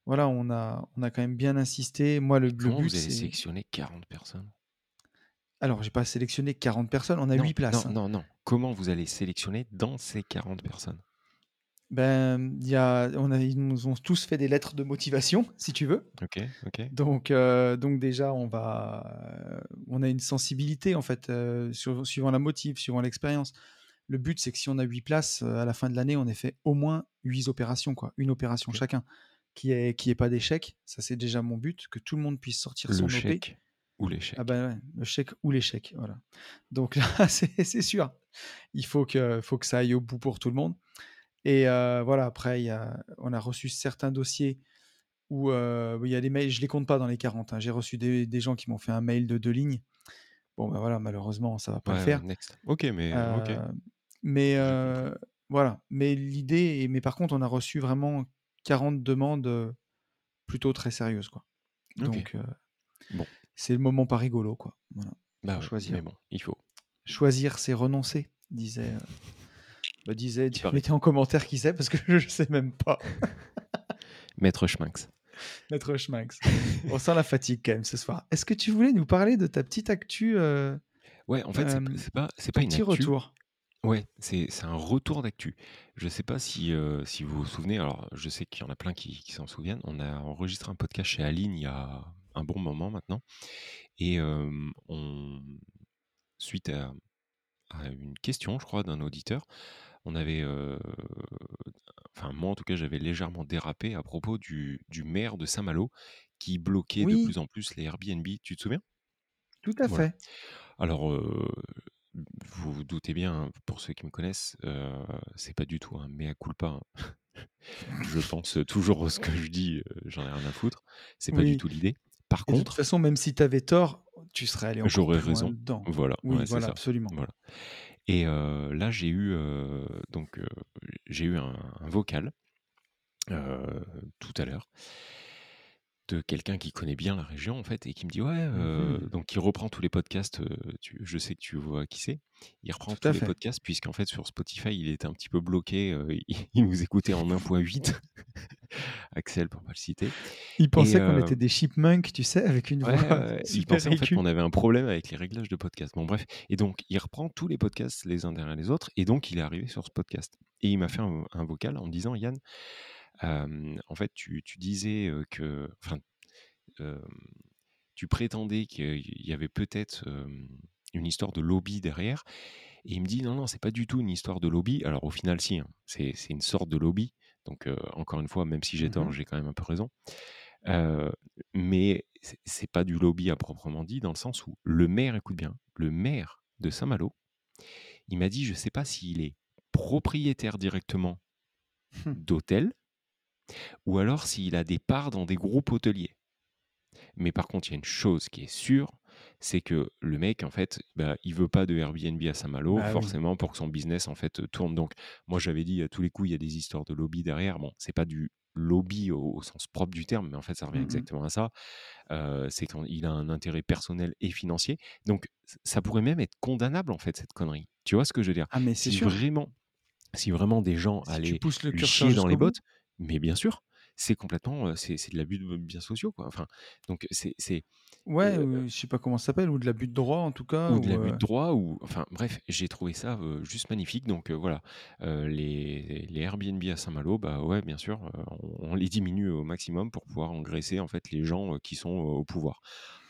voilà, on a, on a quand même bien insisté. Moi, le, le Comment but, vous avez sélectionné 40 personnes? Alors, j'ai pas sélectionné 40 personnes. On a Non, 8 places. non, hein. non, non. Comment vous allez sélectionner dans ces 40 personnes? Ben, y a, on a, ils nous ont tous fait des lettres de motivation, si tu veux. Ok, ok. Donc, euh, donc déjà, on va, euh, on a une sensibilité en fait, euh, sur- suivant la motive, suivant l'expérience. Le but, c'est que si on a 8 places euh, à la fin de l'année, on ait fait au moins 8 opérations, quoi, une opération chacun, qui est qui est pas d'échec. Ça, c'est déjà mon but, que tout le monde puisse sortir son Le OP. chèque ou l'échec. Ah ben ouais, le chèque ou l'échec, voilà. Donc là, c'est sûr, il faut que, faut que ça aille au bout pour tout le monde. Et euh, voilà, après, y a, on a reçu certains dossiers où euh, il y a des mails, je les compte pas dans les 40. hein. J'ai reçu des, des gens qui m'ont fait un mail de deux lignes. Bon, ben voilà, malheureusement, ça va pas Ouais, le faire. next. Ok, mais. Euh, mais euh, voilà, mais l'idée, mais par contre, on a reçu vraiment 40 demandes plutôt très sérieuses, quoi. Donc, Bon. c'est le moment pas rigolo, quoi. Voilà. Bah choisir. mais bon, il faut. Choisir, c'est renoncer, disait. bah, disait, paraît. mettez en commentaire qui c'est parce que je sais même pas. Maître Schminx. Maître Schmax. On sent la fatigue quand même ce soir. Est-ce que tu voulais nous parler de ta petite actu, euh, Ouais, en fait, c'est euh, c'est pas, c'est pas une petit actu. retour? Ouais, c'est c'est un retour d'actu. Je sais pas si, euh, si vous vous souvenez, alors je sais qu'il y en a plein qui, qui s'en souviennent. On a enregistré un podcast chez Aline il y a un bon moment maintenant. Et on, suite à, à une question, je crois, d'un auditeur, on avait, enfin moi en tout cas, j'avais légèrement dérapé à propos du, du maire de Saint-Malo qui bloquait de Oui, plus en plus les Airbnb. Tu te souviens? tout à Voilà. fait. Alors, vous vous doutez bien, hein, pour ceux qui me connaissent, euh, c'est pas du tout un mea culpa. hein. je pense toujours ce que je dis, euh, j'en ai rien à foutre. C'est pas du tout l'idée. Par Et de toute contre, façon, même si tu avais tort, tu serais allé encore j'aurais plus loin raison. dedans. Voilà, Oui, ouais, c'est voilà, ça. absolument. Voilà. Et euh, là, j'ai eu donc j'ai eu un, un vocal tout à l'heure de quelqu'un qui connaît bien la région en fait et qui me dit ouais euh, Mhm. donc il reprend tous les podcasts euh, tu- je sais que tu vois qui c'est. Il reprend tous les podcasts puisqu'en fait sur Spotify il était un petit peu bloqué euh, il, il nous écoutait en 1.8 Axel pour pas le citer. Il pensait qu'on euh, était des chipmunks, tu sais, avec une ouais, voix il pensait en fait qu'on avait un problème avec les réglages de podcast. Bon bref. Et donc il reprend tous les podcasts les uns derrière les autres et donc il est arrivé sur ce podcast. Et il m'a fait un, un vocal en me disant Yann euh, en fait tu, tu disais que enfin tu prétendais qu'il y avait peut-être une histoire de lobby derrière. Et il me dit non, non, c'est pas du tout une histoire de lobby. Alors au final, si, hein, c'est c'est une sorte de lobby. Donc euh, encore une fois, même si j'ai tort, j'ai quand même un peu raison. Euh, mais c'est- c'est pas du lobby à proprement dit, dans le sens où le maire, écoute bien, le maire de Saint-Malo, il m'a dit, je sais pas s'il est propriétaire directement Hum. Ou alors s'il a des parts dans des groupes hôteliers. Mais par contre, il y a une chose qui est sûre, c'est que le mec, en fait, bah, il veut pas de Airbnb à Saint-Malo, oui. forcément, pour que son business, en fait, tourne. Donc, moi, j'avais dit à tous les coups, il y a des histoires de lobby derrière. Bon, c'est pas du lobby au, au sens propre du terme, mais en fait, ça revient Mhm. exactement à ça. Euh, c'est qu'il a un intérêt personnel et financier. Donc, ça pourrait même être condamnable, en fait, cette connerie. Tu vois ce que je veux dire? Ah, mais c'est Si sûr. vraiment, si vraiment des gens Si allaient pousses le chier dans les bottes, mais bien sûr, c'est complètement, c'est de l'abus de biens sociaux, quoi. Enfin, donc c'est Ouais, euh, je sais pas comment ça s'appelle, ou de l'abus de droit en tout cas, ou de l'abus de euh, droit, ou enfin bref, j'ai trouvé ça euh, juste magnifique. Donc voilà, les, les Airbnb à Saint-Malo, bah ouais, bien sûr, on, on les diminue au maximum pour pouvoir engraisser en fait les gens qui sont au pouvoir.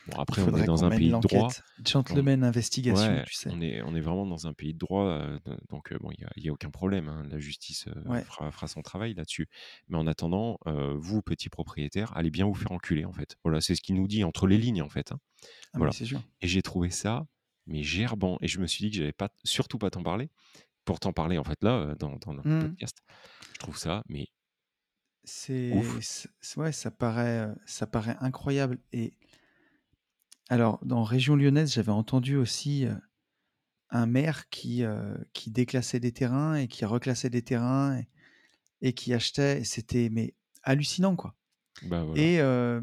Bon, après, on est dans un pays de droit. l'enquête. On, Gentleman investigation, ouais, tu sais. on est, on est vraiment dans un pays de droit, euh, donc euh, bon, il n'y a, aucun problème. hein, La justice euh, Ouais. fera, fera son travail là-dessus. Mais en attendant, vous, petits propriétaires, allez bien vous faire enculer, en fait. Voilà, c'est ce qu'il nous dit entre les lignes, en fait. hein. Ah, Voilà. sûr. Et j'ai trouvé ça, mais gerbant. Et je me suis dit que j'avais pas, surtout pas t'en parler. Pour t'en parler, en fait, là, dans, dans le Mmh. podcast. Je trouve ça, mais C'est, ouais, ça paraît, ça paraît incroyable. Et alors, dans région lyonnaise, j'avais entendu aussi euh, un maire qui, euh, qui déclassait des terrains et qui reclassait des terrains et, et qui achetait. et C'était mais hallucinant, quoi. Bah voilà. Et euh,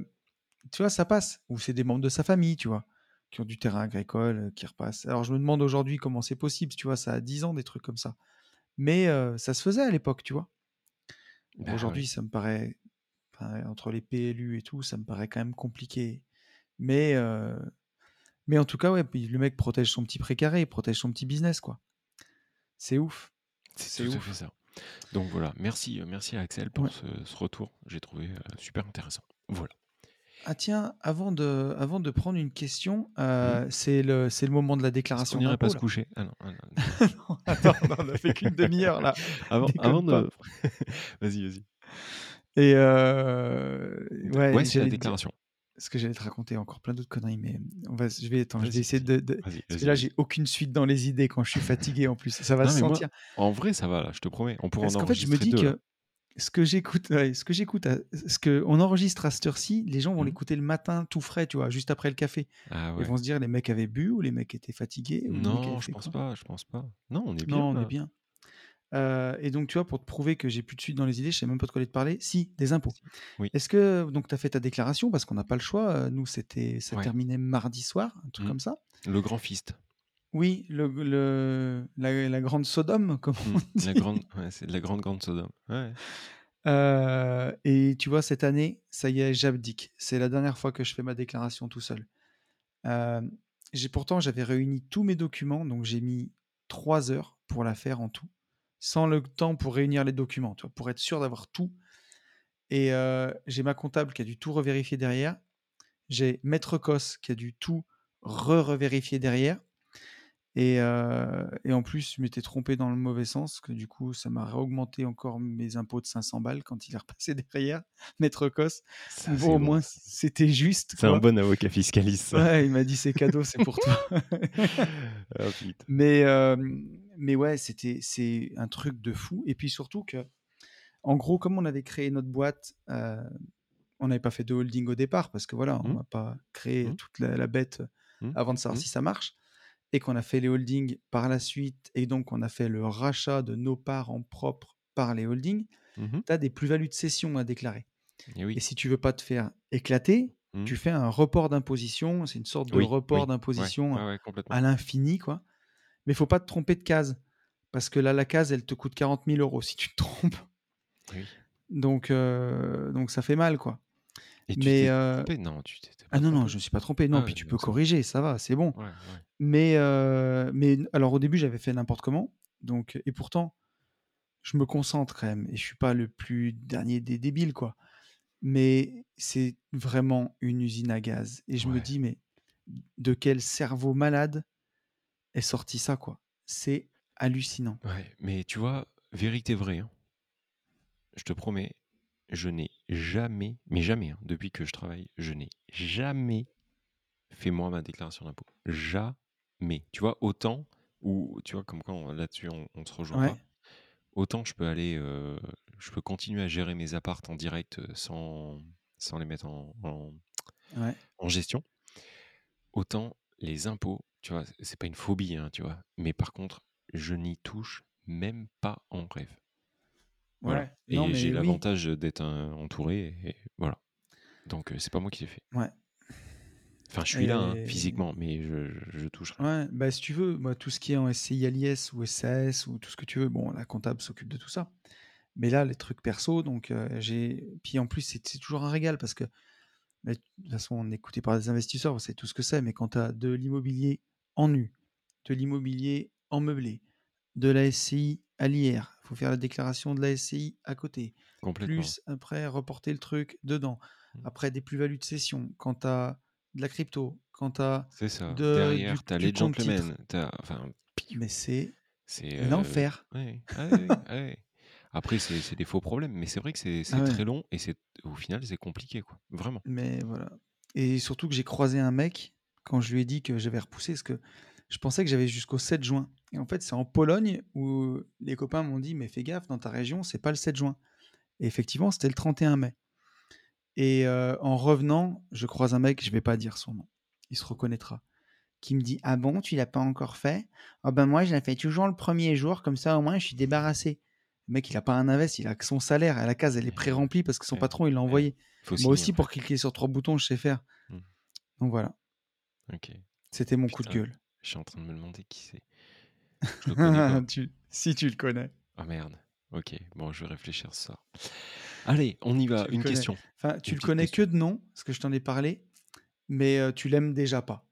tu vois, ça passe. Ou c'est des membres de sa famille, tu vois, qui ont du terrain agricole, qui repassent. Alors, je me demande aujourd'hui comment c'est possible, tu vois, ça a 10 ans, des trucs comme ça. Mais ça se faisait à l'époque, tu vois. Bah Aujourd'hui, ouais. ça me paraît, entre les PLU et tout, ça me paraît quand même compliqué. Mais, euh, mais en tout cas, ouais, le mec protège son petit précaré, il protège son petit business, quoi. C'est ouf. C'est à fait ouf. ça. Donc voilà, merci, euh, merci à Axel pour Ouais. ce, ce retour. J'ai trouvé euh, super intéressant. Voilà. Ah tiens, avant de, avant de prendre une question, euh, c'est le, moment de la déclaration qu'on irait pas se coucher? Ah non, ah non, Non, attends, non, on a fait qu'une demi-heure, là. Avant, de. vas-y, vas-y. Et euh, ouais, Ouais, c'est la déclaration. Ce que j'allais te raconter encore plein d'autres conneries, mais on va, je vais, attends, je vais essayer de, parce que là, j'ai aucune suite dans les idées quand je suis fatigué en plus. Ça va Non, se moi, sentir. en vrai, ça va, là, je te promets. On pourrait Parce en qu'en fait, je me dis deux, là. que ce que j'écoute, ouais, ce que j'écoute, ce que on enregistre à cette heure-ci, les gens vont Mhm. l'écouter le matin tout frais, tu vois, juste après le café. Ah Ils ouais. vont se dire les mecs avaient bu ou les mecs étaient fatigués ou Non, je pense pas, je pense pas. Non, on est bien, Non, on est bien. Euh, et donc, tu vois, pour te prouver que j'ai plus de suite dans les idées, je sais même pas de quoi aller te parler. Si, des impôts. Oui. Est-ce que donc tu as fait ta déclaration parce qu'on n'a pas le choix. euh, Nous, c'était ça Ouais. terminait mardi soir, un truc Mm. comme ça. Le grand fist. Oui, le, le- la, la grande Sodome, comme Mm. on La dit. grande, ouais, c'est la grande, grande Sodome. Ouais. Euh, et tu vois, cette année, ça y est, j'abdique. C'est la dernière fois que je fais ma déclaration tout seul. Euh, j'ai pourtant, j'avais réuni tous mes documents, donc j'ai mis trois heures pour la faire en tout, sans le temps pour réunir les documents, pour être sûr d'avoir tout. Et euh, j'ai ma comptable qui a dû tout revérifier derrière. J'ai Maître Cos qui a dû tout re-revérifier derrière. Et, euh, et en plus, je m'étais trompé dans le mauvais sens, que du coup, ça m'a réaugmenté encore mes impôts de 500 balles quand il est repassé derrière, Maître Cos. Bon, au moins, c'était juste, C'est un bon avocat fiscaliste, ça. Ouais, il m'a dit c'est cadeau, c'est pour toi. Ah, mais, euh, mais ouais, c'était c'est un truc de fou. Et puis surtout que, en gros, comme on avait créé notre boîte, euh, on n'avait pas fait de holding au départ parce que voilà, on Mm. n'a pas créé Mm. toute la, la bête Mm. avant de savoir si ça marche. Et qu'on a fait les holdings par la suite, et donc on a fait le rachat de nos parts en propre par les holdings, Mhm. tu as des plus-values de cession à déclarer. Et Et oui. si tu veux pas te faire éclater, Mm. tu fais un report d'imposition. C'est une sorte de Oui, report oui. D'imposition ouais, ouais, complètement. à l'infini, quoi. Mais faut pas te tromper de case. Parce que là, la case, elle te coûte 40 000 euros si tu te trompes. Oui. Donc, euh, donc ça fait mal, quoi. Et tu Mais t'es euh, trompé? Non, tu pas ah non, non, je ne suis pas trompé. Non, Ah puis ouais, tu peux corriger, ça va, c'est bon. Ouais, ouais. Mais, euh, mais alors au début, j'avais fait n'importe comment. Donc, et pourtant, je me concentre quand même. Et je suis pas le plus dernier des débiles, quoi. Mais c'est vraiment une usine à gaz. Et je me Ouais. dis, mais de quel cerveau malade est sorti ça, quoi? C'est hallucinant. Ouais, mais tu vois, vérité vraie, hein, je te promets, je n'ai jamais, mais jamais, hein, depuis que je travaille, je n'ai jamais fait moi ma déclaration d'impôt. Jamais. Tu vois, autant, ou tu vois, comme quand là-dessus on, on se rejoint Ouais, pas, autant je peux aller, euh, je peux continuer à gérer mes appartes en direct euh, sans, sans les mettre en, en, ouais. en gestion. Autant les impôts, tu vois, c'est pas une phobie, hein, tu vois, mais par contre, je n'y touche même pas en rêve. Voilà. Ouais. Non, Et j'ai oui. l'avantage d'être entouré, et, et voilà. Donc euh, c'est pas moi qui l'ai fait. Ouais. Enfin, je suis là, hein, physiquement, mais je, je, je touche rien. Ouais, bah si tu veux, moi, tout ce qui est en SCI l'IS ou SAS ou tout ce que tu veux, bon, la comptable s'occupe de tout ça. Mais là, les trucs perso, donc euh, j'ai. Puis en plus, c'est toujours un régal parce que, de toute façon, on est écouté par des investisseurs, vous savez tout ce que c'est, mais quand tu as de l'immobilier en nu, de l'immobilier en meublé, de la SCI à l'IR, il faut faire la déclaration de la SCI à côté, plus après reporter le truc dedans, Mm. après des plus-values de cession, quand tu as de la crypto, quand tu as C'est ça. de, Derrière, tu as les gentlemen. enfin, mais c'est euh, l'enfer. ouais, ouais, ouais, ouais. Après, c'est des faux problèmes, mais c'est vrai que c'est Ah très long et au final, c'est compliqué, quoi. Vraiment. Mais voilà. Et surtout que j'ai croisé un mec quand je lui ai dit que j'avais repoussé, parce que je pensais que j'avais jusqu'au 7 juin. Et en fait, c'est en Pologne où les copains m'ont dit, mais fais gaffe, dans ta région, c'est pas le 7 juin. Et effectivement, c'était le 31 mai. Et euh, en revenant, je croise un mec, je vais pas dire son nom, il se reconnaîtra, qui me dit, ah bon, tu l'as pas encore fait? Ah ben moi, je la fais toujours le premier jour, comme ça au moins je suis débarrassé. Le mec, il a pas un invest, il a que son salaire, et la case, elle est pré-remplie parce que son ouais, patron, il l'a envoyé. Moi aussi, pour fait. cliquer sur trois boutons, je sais faire. Hmm. Donc voilà, Ok. c'était mon coup de gueule. Je suis en train de me demander qui c'est. Je le connais pas. Tu- si tu le connais. Ah merde. Ok, bon, je vais réfléchir ce soir. Allez, on y va. Tu Une question. Enfin, tu Une le connais question. que de nom, parce que je t'en ai parlé, mais euh, tu l'aimes déjà pas.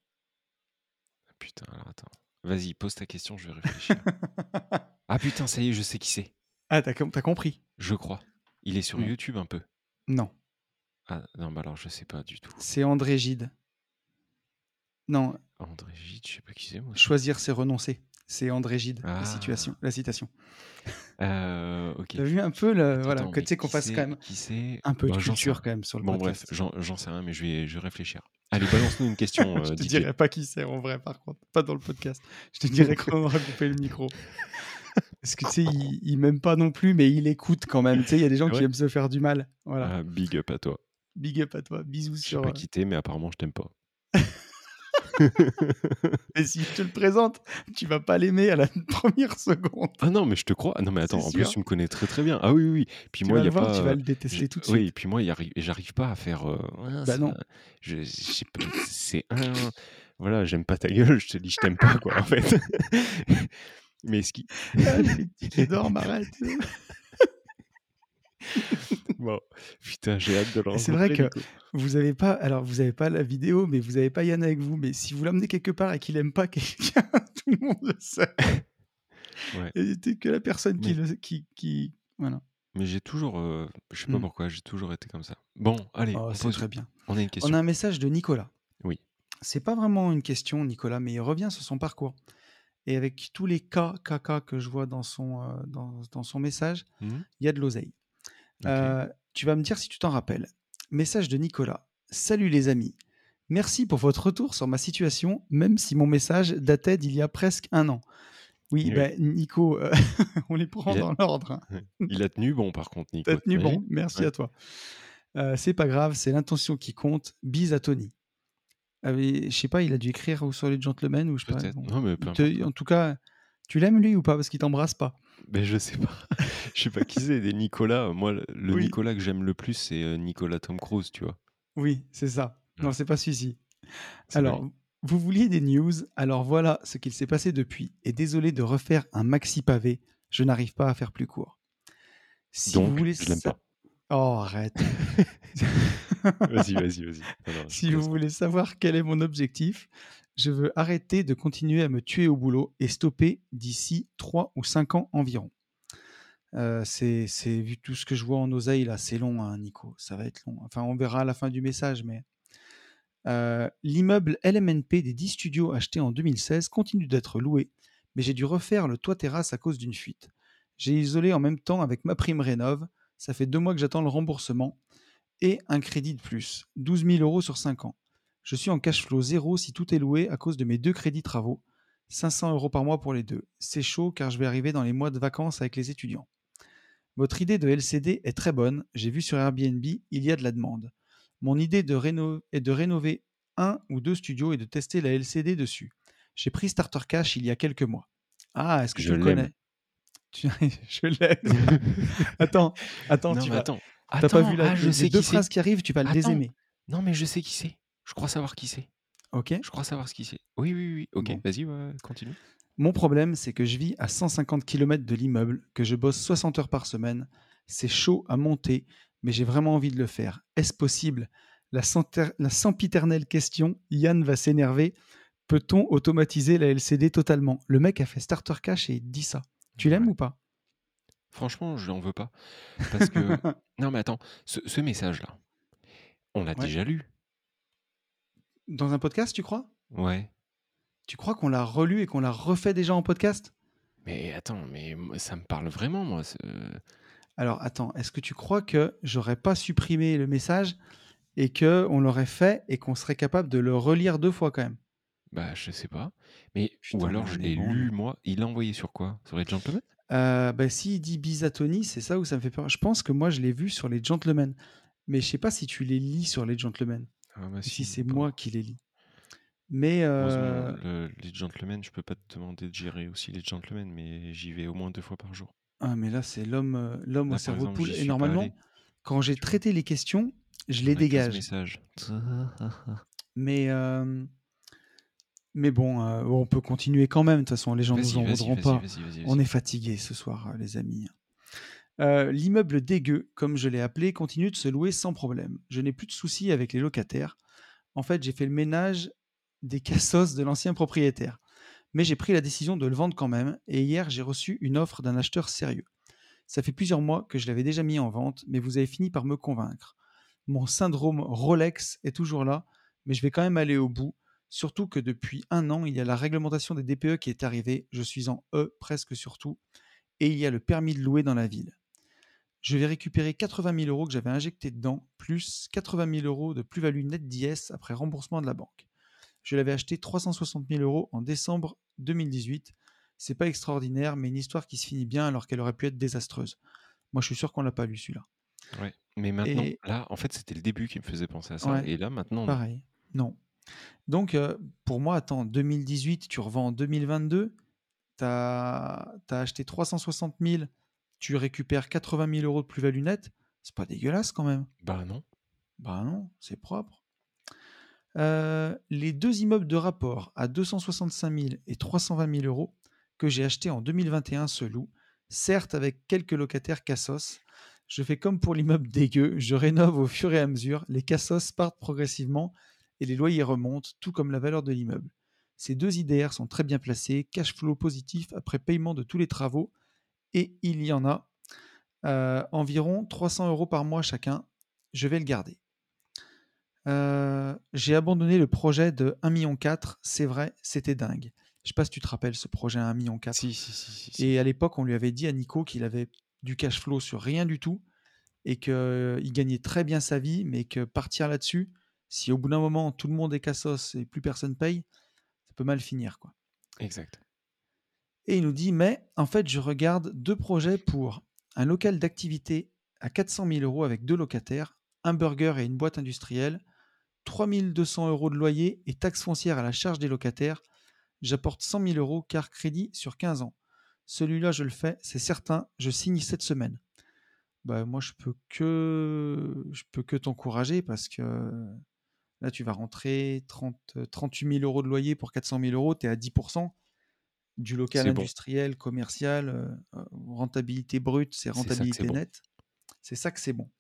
Putain, alors attends. Vas-y, pose ta question, je vais réfléchir. ah putain, ça y est, je sais qui c'est. ah, t'as com- t'as compris Je crois. Il est sur. YouTube un peu. Non, Ah non, bah alors je sais pas du tout. c'est André Gide. Non, André Gide, je sais pas qui c'est moi. choisir, c'est renoncer. C'est André Gide, la, Ah. situation, la citation. Euh, ok. T'as vu un peu, le, Attends, voilà, attends, que mais tu sais qu'on fasse quand même Qui un peu de Bah, culture quand même sur le Bon podcast. bref, j'en sais rien, mais je vais, je vais réfléchir. Allez, balance-nous une question, euh, je te DJ. dirai pas qui c'est en vrai, par contre, pas dans le podcast. Je te dirai quand on aura coupé le micro. Parce que tu sais, il, il m'aime pas non plus, mais il écoute quand même. Tu sais, il y a des gens qui aiment se faire du mal. Voilà. Ah, big up à toi. Big up à toi. Bisous Je sur. pas euh, qui t'es, mais apparemment je t'aime pas. Et si je te le présente, tu vas pas l'aimer à la première seconde. Ah non, mais je te crois. Ah Non, mais attends, en plus tu me connais très très bien. Ah oui, oui, oui. Puis Tu moi, vas il y le a voir, pas. tu vas euh, le détester je- tout de Oui, suite. et puis moi, arri- j'arrive pas à faire. euh, Ouais, Bah non. je, c'est un. Voilà, j'aime pas ta gueule, je te dis, je t'aime pas, quoi, en fait. mais ce qui. Ah, qui dorment, arrête. Bon, putain, j'ai hâte de Et c'est vrai que vous avez pas, alors vous avez pas la vidéo, mais vous avez pas Yann avec vous. Mais si vous l'amenez quelque part et qu'il aime pas quelqu'un, tout le monde le sait. Ouais. Et que la personne qui Mais- le, qui, qui, voilà. Mais j'ai toujours. euh, je sais pas Hmm. pourquoi, j'ai toujours été comme ça. Bon, allez, Oh, on, c'est très bien. on a une On question. a un message de Nicolas. Oui. C'est pas vraiment une question, Nicolas, mais il revient sur son parcours. Et avec tous les cas, caca que je vois dans son, euh, dans, dans son message, Hmm il y a de l'oseille. Euh, tu vas me dire si tu t'en rappelles. Message de Nicolas. Salut les amis. Merci pour votre retour sur ma situation, même si mon message datait d'il y a presque un an. Oui, Oui. ben, Nico, euh, on les prend Il a- dans l'ordre. hein. Il a tenu bon, par contre, Nico. T'as tenu t'imagines bon, merci Ouais. à toi. Euh, c'est pas grave, c'est l'intention qui compte. Bise à Tony. Ah, je sais pas, il a dû écrire ou sur les gentlemen ou je sais pas. Bon. Non, mais peu Il te- importe. en tout cas, tu l'aimes lui ou pas? Parce qu'il t'embrasse pas. Mais je sais pas. je sais pas qui c'est, des Nicolas. Moi, le- Oui. Nicolas que j'aime le plus, c'est euh, Nicolas Tom Cruise, tu vois. Oui, c'est ça. Non, Ouais. c'est pas celui-ci. Alors, vrai. vous vouliez des news, alors voilà ce qu'il s'est passé depuis. Et désolé de refaire un maxi pavé, je n'arrive pas à faire plus court. Si Donc, vous voulez je l'aime sa- pas. Oh, arrête. Vas-y, vas-y, vas-y. Non, non, si vous voulez savoir quel est mon objectif, je veux arrêter de continuer à me tuer au boulot et stopper d'ici 3 ou 5 ans environ. Euh, c'est, vu tout ce que je vois en oseille là, c'est long, hein, Nico. Ça va être long. Enfin, on verra à la fin du message, mais euh, l'immeuble LMNP des 10 studios achetés en 2016 continue d'être loué, mais j'ai dû refaire le toit terrasse à cause d'une fuite. J'ai isolé en même temps avec ma prime rénov. Ça fait deux mois que j'attends le remboursement et un crédit de plus, 12 000 euros sur 5 ans. Je suis en cash flow zéro si tout est loué à cause de mes deux crédits travaux, 500 euros par mois pour les deux. C'est chaud car je vais arriver dans les mois de vacances avec les étudiants. Votre idée de LCD est très bonne, j'ai vu sur Airbnb, il y a de la demande. Mon idée de réno- est de rénover un ou deux studios et de tester la LCD dessus. J'ai pris Starter Cash il y a quelques mois. Ah, est-ce que Je tu le connais? Tu- Je l'aime. attends, attends, non, tu vas. attends. T'as pas vu la, ah, je les sais deux qui phrases qui arrivent, tu vas le désaimer. Non, mais je sais qui c'est. Je crois savoir qui c'est. Ok Je crois savoir ce qui c'est. Oui, oui, oui. Ok, Bon. vas-y, ouais, continue. Mon problème, c'est que je vis à 150 km de l'immeuble, que je bosse 60 heures par semaine. C'est chaud à monter, mais j'ai vraiment envie de le faire. Est-ce possible? La, sempiternelle question, Yann va s'énerver. Peut-on automatiser la LCD totalement? Le mec a fait Starter Cash et il dit ça. Tu l'aimes Ouais. ou pas? Franchement, je n'en veux pas. Parce que. non, mais attends, ce, ce message-là, on l'a Ouais. déjà lu. Dans un podcast, tu crois? Ouais. Tu crois qu'on l'a relu et qu'on l'a refait déjà en podcast? Mais attends, mais ça me parle vraiment, moi. ce- Alors attends, est-ce que tu crois que j'aurais pas supprimé le message et que on l'aurait fait et qu'on serait capable de le relire deux fois quand même? Bah, je sais pas. Mais ou alors je l'ai lu moi. Il l'a envoyé sur quoi? Sur les Gentlemen? Euh, bah, s'il dit Bisatoni, c'est ça où ça me fait peur. Je pense que moi je l'ai vu sur les Gentlemen, mais je sais pas si tu les lis sur les Gentlemen Ah bah si si. c'est bon. moi qui les lis. Mais euh, le- les Gentlemen, je peux pas te demander de gérer aussi les Gentlemen, mais j'y vais au moins deux fois par jour. ah, mais là c'est l'homme euh, l'homme au cerveau de poule. Et normalement, quand j'ai traité les questions, je les a 15 dégage. Mais euh, mais bon, euh, on peut continuer quand même. De toute façon, les gens nous en voudront pas. On est fatigué ce soir, les amis. Euh, L'immeuble dégueu, comme je l'ai appelé, continue de se louer sans problème. Je n'ai plus de soucis avec les locataires. En fait, j'ai fait le ménage des cassos de l'ancien propriétaire. Mais j'ai pris la décision de le vendre quand même, et hier j'ai reçu une offre d'un acheteur sérieux. Ça fait plusieurs mois que je l'avais déjà mis en vente, mais vous avez fini par me convaincre. Mon syndrome Rolex est toujours là, mais je vais quand même aller au bout, surtout que depuis un an, il y a la réglementation des DPE qui est arrivée, je suis en E presque sur tout, et il y a le permis de louer dans la ville. Je vais récupérer 80 000 euros que j'avais injectés dedans, plus 80 000 euros de plus-value nette d'IS après remboursement de la banque. Je l'avais acheté 360 000 euros en décembre 2018. C'est pas extraordinaire, mais une histoire qui se finit bien alors qu'elle aurait pu être désastreuse. Moi, je suis sûr qu'on l'a pas lu celui-là. Ouais. Mais maintenant, Et là, en fait, c'était le début qui me faisait penser à ça. ouais, Et là, maintenant, pareil. Non. Donc, euh, pour moi, attends, 2018, tu revends en 2022, tu as, acheté 360 000, tu récupères 80 000 euros de plus-value nette, c'est pas dégueulasse quand même. Bah non. Bah non, c'est propre. Euh, les deux immeubles de rapport à 265 000 et 320 000 euros que j'ai achetés en 2021 se louent, certes avec quelques locataires cassos. Je fais comme pour l'immeuble dégueu, je rénove au fur et à mesure, les cassos partent progressivement et les loyers remontent, tout comme la valeur de l'immeuble. Ces deux IDR sont très bien placés, cash flow positif après paiement de tous les travaux, et il y en a euh, environ 300 euros par mois chacun. Je vais le garder. Euh, j'ai abandonné le projet de 1,4 million, c'est vrai, c'était dingue. Je sais pas si tu te rappelles ce projet à 1,4 million. Si, si, si, si, si. Et à l'époque, on lui avait dit à Nico qu'il avait du cash flow sur rien du tout et qu'il gagnait très bien sa vie, mais que partir là-dessus, si au bout d'un moment tout le monde est cassos et plus personne paye, ça peut mal finir. quoi. Exact. Et il nous dit, mais en fait, je regarde deux projets pour un local d'activité à 400 000 euros avec deux locataires, un burger et une boîte industrielle, 3200 euros de loyer et taxes foncières à la charge des locataires. J'apporte 100 000 euros car crédit sur 15 ans. Celui-là, je le fais, c'est certain, je signe cette semaine. Bah, moi, je peux que, je peux que t'encourager parce que là, tu vas rentrer 30, 38 000 euros de loyer pour 400 000 euros, tu es à 10% du local bon. industriel, commercial, euh, rentabilité brute, c'est rentabilité nette. C'est ça que c'est bon.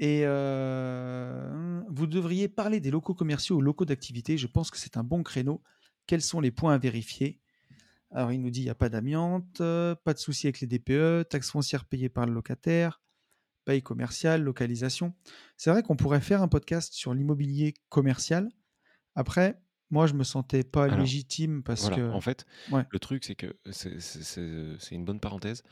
Et euh, vous devriez parler des locaux commerciaux aux locaux d'activité. Je pense que c'est un bon créneau. Quels sont les points à vérifier? Alors, il nous dit il n'y a pas d'amiante, euh, pas de souci avec les DPE, taxes foncières payées par le locataire, paye commercial, localisation. C'est vrai qu'on pourrait faire un podcast sur l'immobilier commercial. Après, moi, je me sentais pas Alors, légitime parce Voilà, que. en fait, Ouais, le truc, c'est que c'est c'est- une bonne parenthèse.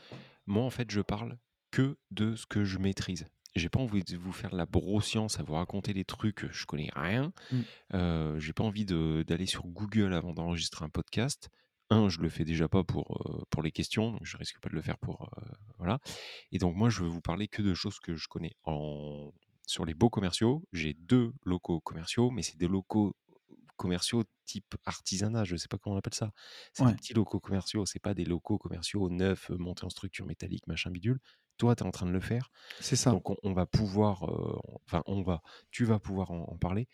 Moi, en fait, je parle que de ce que je maîtrise. J'ai pas envie de vous faire la broscience, à vous raconter des trucs, je connais rien. Mm. Euh, J'ai pas envie de- d'aller sur Google avant d'enregistrer un podcast. Un, je le fais déjà pas pour, euh, pour les questions, donc je risque pas de le faire pour. euh, voilà. Et donc, moi, je veux vous parler que de choses que je connais. En... Sur les beaux commerciaux, j'ai deux locaux commerciaux, mais c'est des locaux commerciaux type artisanat, je sais pas comment on appelle ça. C'est des petits locaux commerciaux, c'est pas des locaux commerciaux neufs, euh, montés en structure métallique, machin bidule. Toi, tu es en train de le faire. c'est ça. Donc, on, on va pouvoir, euh, enfin, on va, tu vas pouvoir en, en parler.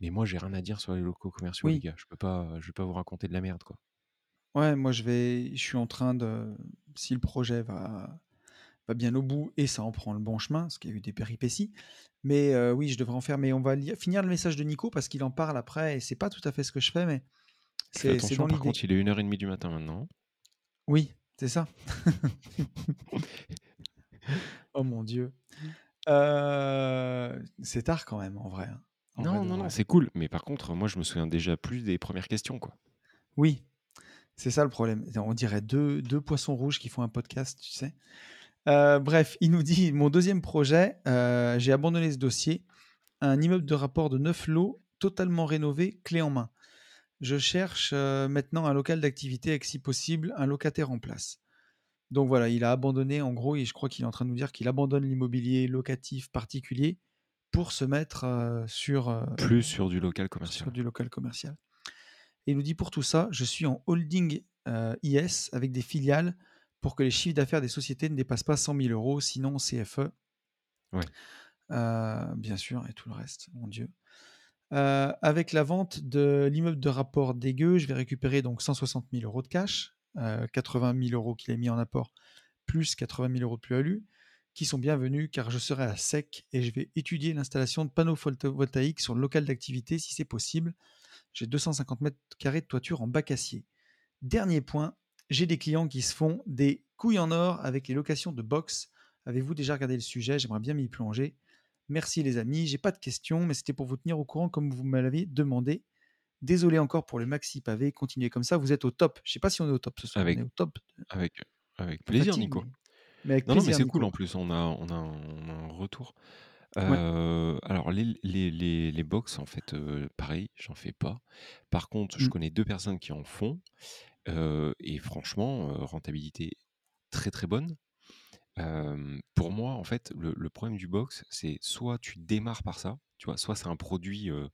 Mais moi, j'ai rien à dire sur les locaux commerciaux, les gars. Je peux pas, je vais pas vous raconter de la merde, quoi. ouais, moi, je vais. Je suis en train de. Si le projet va, va bien au bout et ça en prend le bon chemin, parce qu'il y a eu des péripéties. Mais euh, oui, je devrais en faire. Mais on va finir le message de Nico parce qu'il en parle après et c'est pas tout à fait ce que je fais, mais c'est dans par contre, il est 1h30 du matin maintenant. Oui, c'est ça. Oh mon Dieu. Euh, c'est tard quand même, en vrai. hein. en Non, non, non, c'est cool. Mais par contre, moi, je me souviens déjà plus des premières questions, quoi. Oui, c'est ça le problème. On dirait deux, deux poissons rouges qui font un podcast, tu sais. Euh, bref, il nous dit mon deuxième projet, euh, j'ai abandonné ce dossier. Un immeuble de rapport de 9 lots, totalement rénové, clé en main. Je cherche euh, maintenant un local d'activité avec, si possible, un locataire en place. Donc voilà, il a abandonné en gros, et je crois qu'il est en train de nous dire qu'il abandonne l'immobilier locatif particulier pour se mettre sur, Plus sur du local commercial. sur du local commercial. Et il nous dit pour tout ça, je suis en holding IS avec des filiales pour que les chiffres d'affaires des sociétés ne dépassent pas 100 000 euros, sinon CFE. Euh, bien sûr, et tout le reste, mon Dieu. Euh, avec la vente de l'immeuble de rapport dégueu, je vais récupérer donc 160 000 euros de cash, euh, 80 000 euros qu'il a mis en apport, plus 80 000 euros de plus-value, qui sont bienvenus car je serai à sec et je vais étudier l'installation de panneaux photovoltaïques sur le local d'activité si c'est possible. J'ai 250 mètres carrés de toiture en bac acier. Dernier point, j'ai des clients qui se font des couilles en or avec les locations de box. Avez-vous déjà regardé le sujet? J'aimerais bien m'y plonger. Merci les amis, j'ai pas de questions, mais c'était pour vous tenir au courant comme vous me l'aviez demandé. Désolé encore pour le maxi pavé, continuez comme ça, vous êtes au top. Je sais pas si on est au top ce soir, Avec- on est au top. Avec, avec plaisir, Nico. Mais, mais avec Non, non, mais c'est cool en plus, on a, on a, un, on a un retour. Euh, Alors, les, les, les, les box, en fait, euh, pareil, j'en fais pas. Par contre, je Mm. connais deux personnes qui en font. Et franchement, rentabilité très très bonne. Euh, pour moi, en fait, le, le problème du box, c'est soit tu démarres par ça, tu vois, soit c'est un produit euh,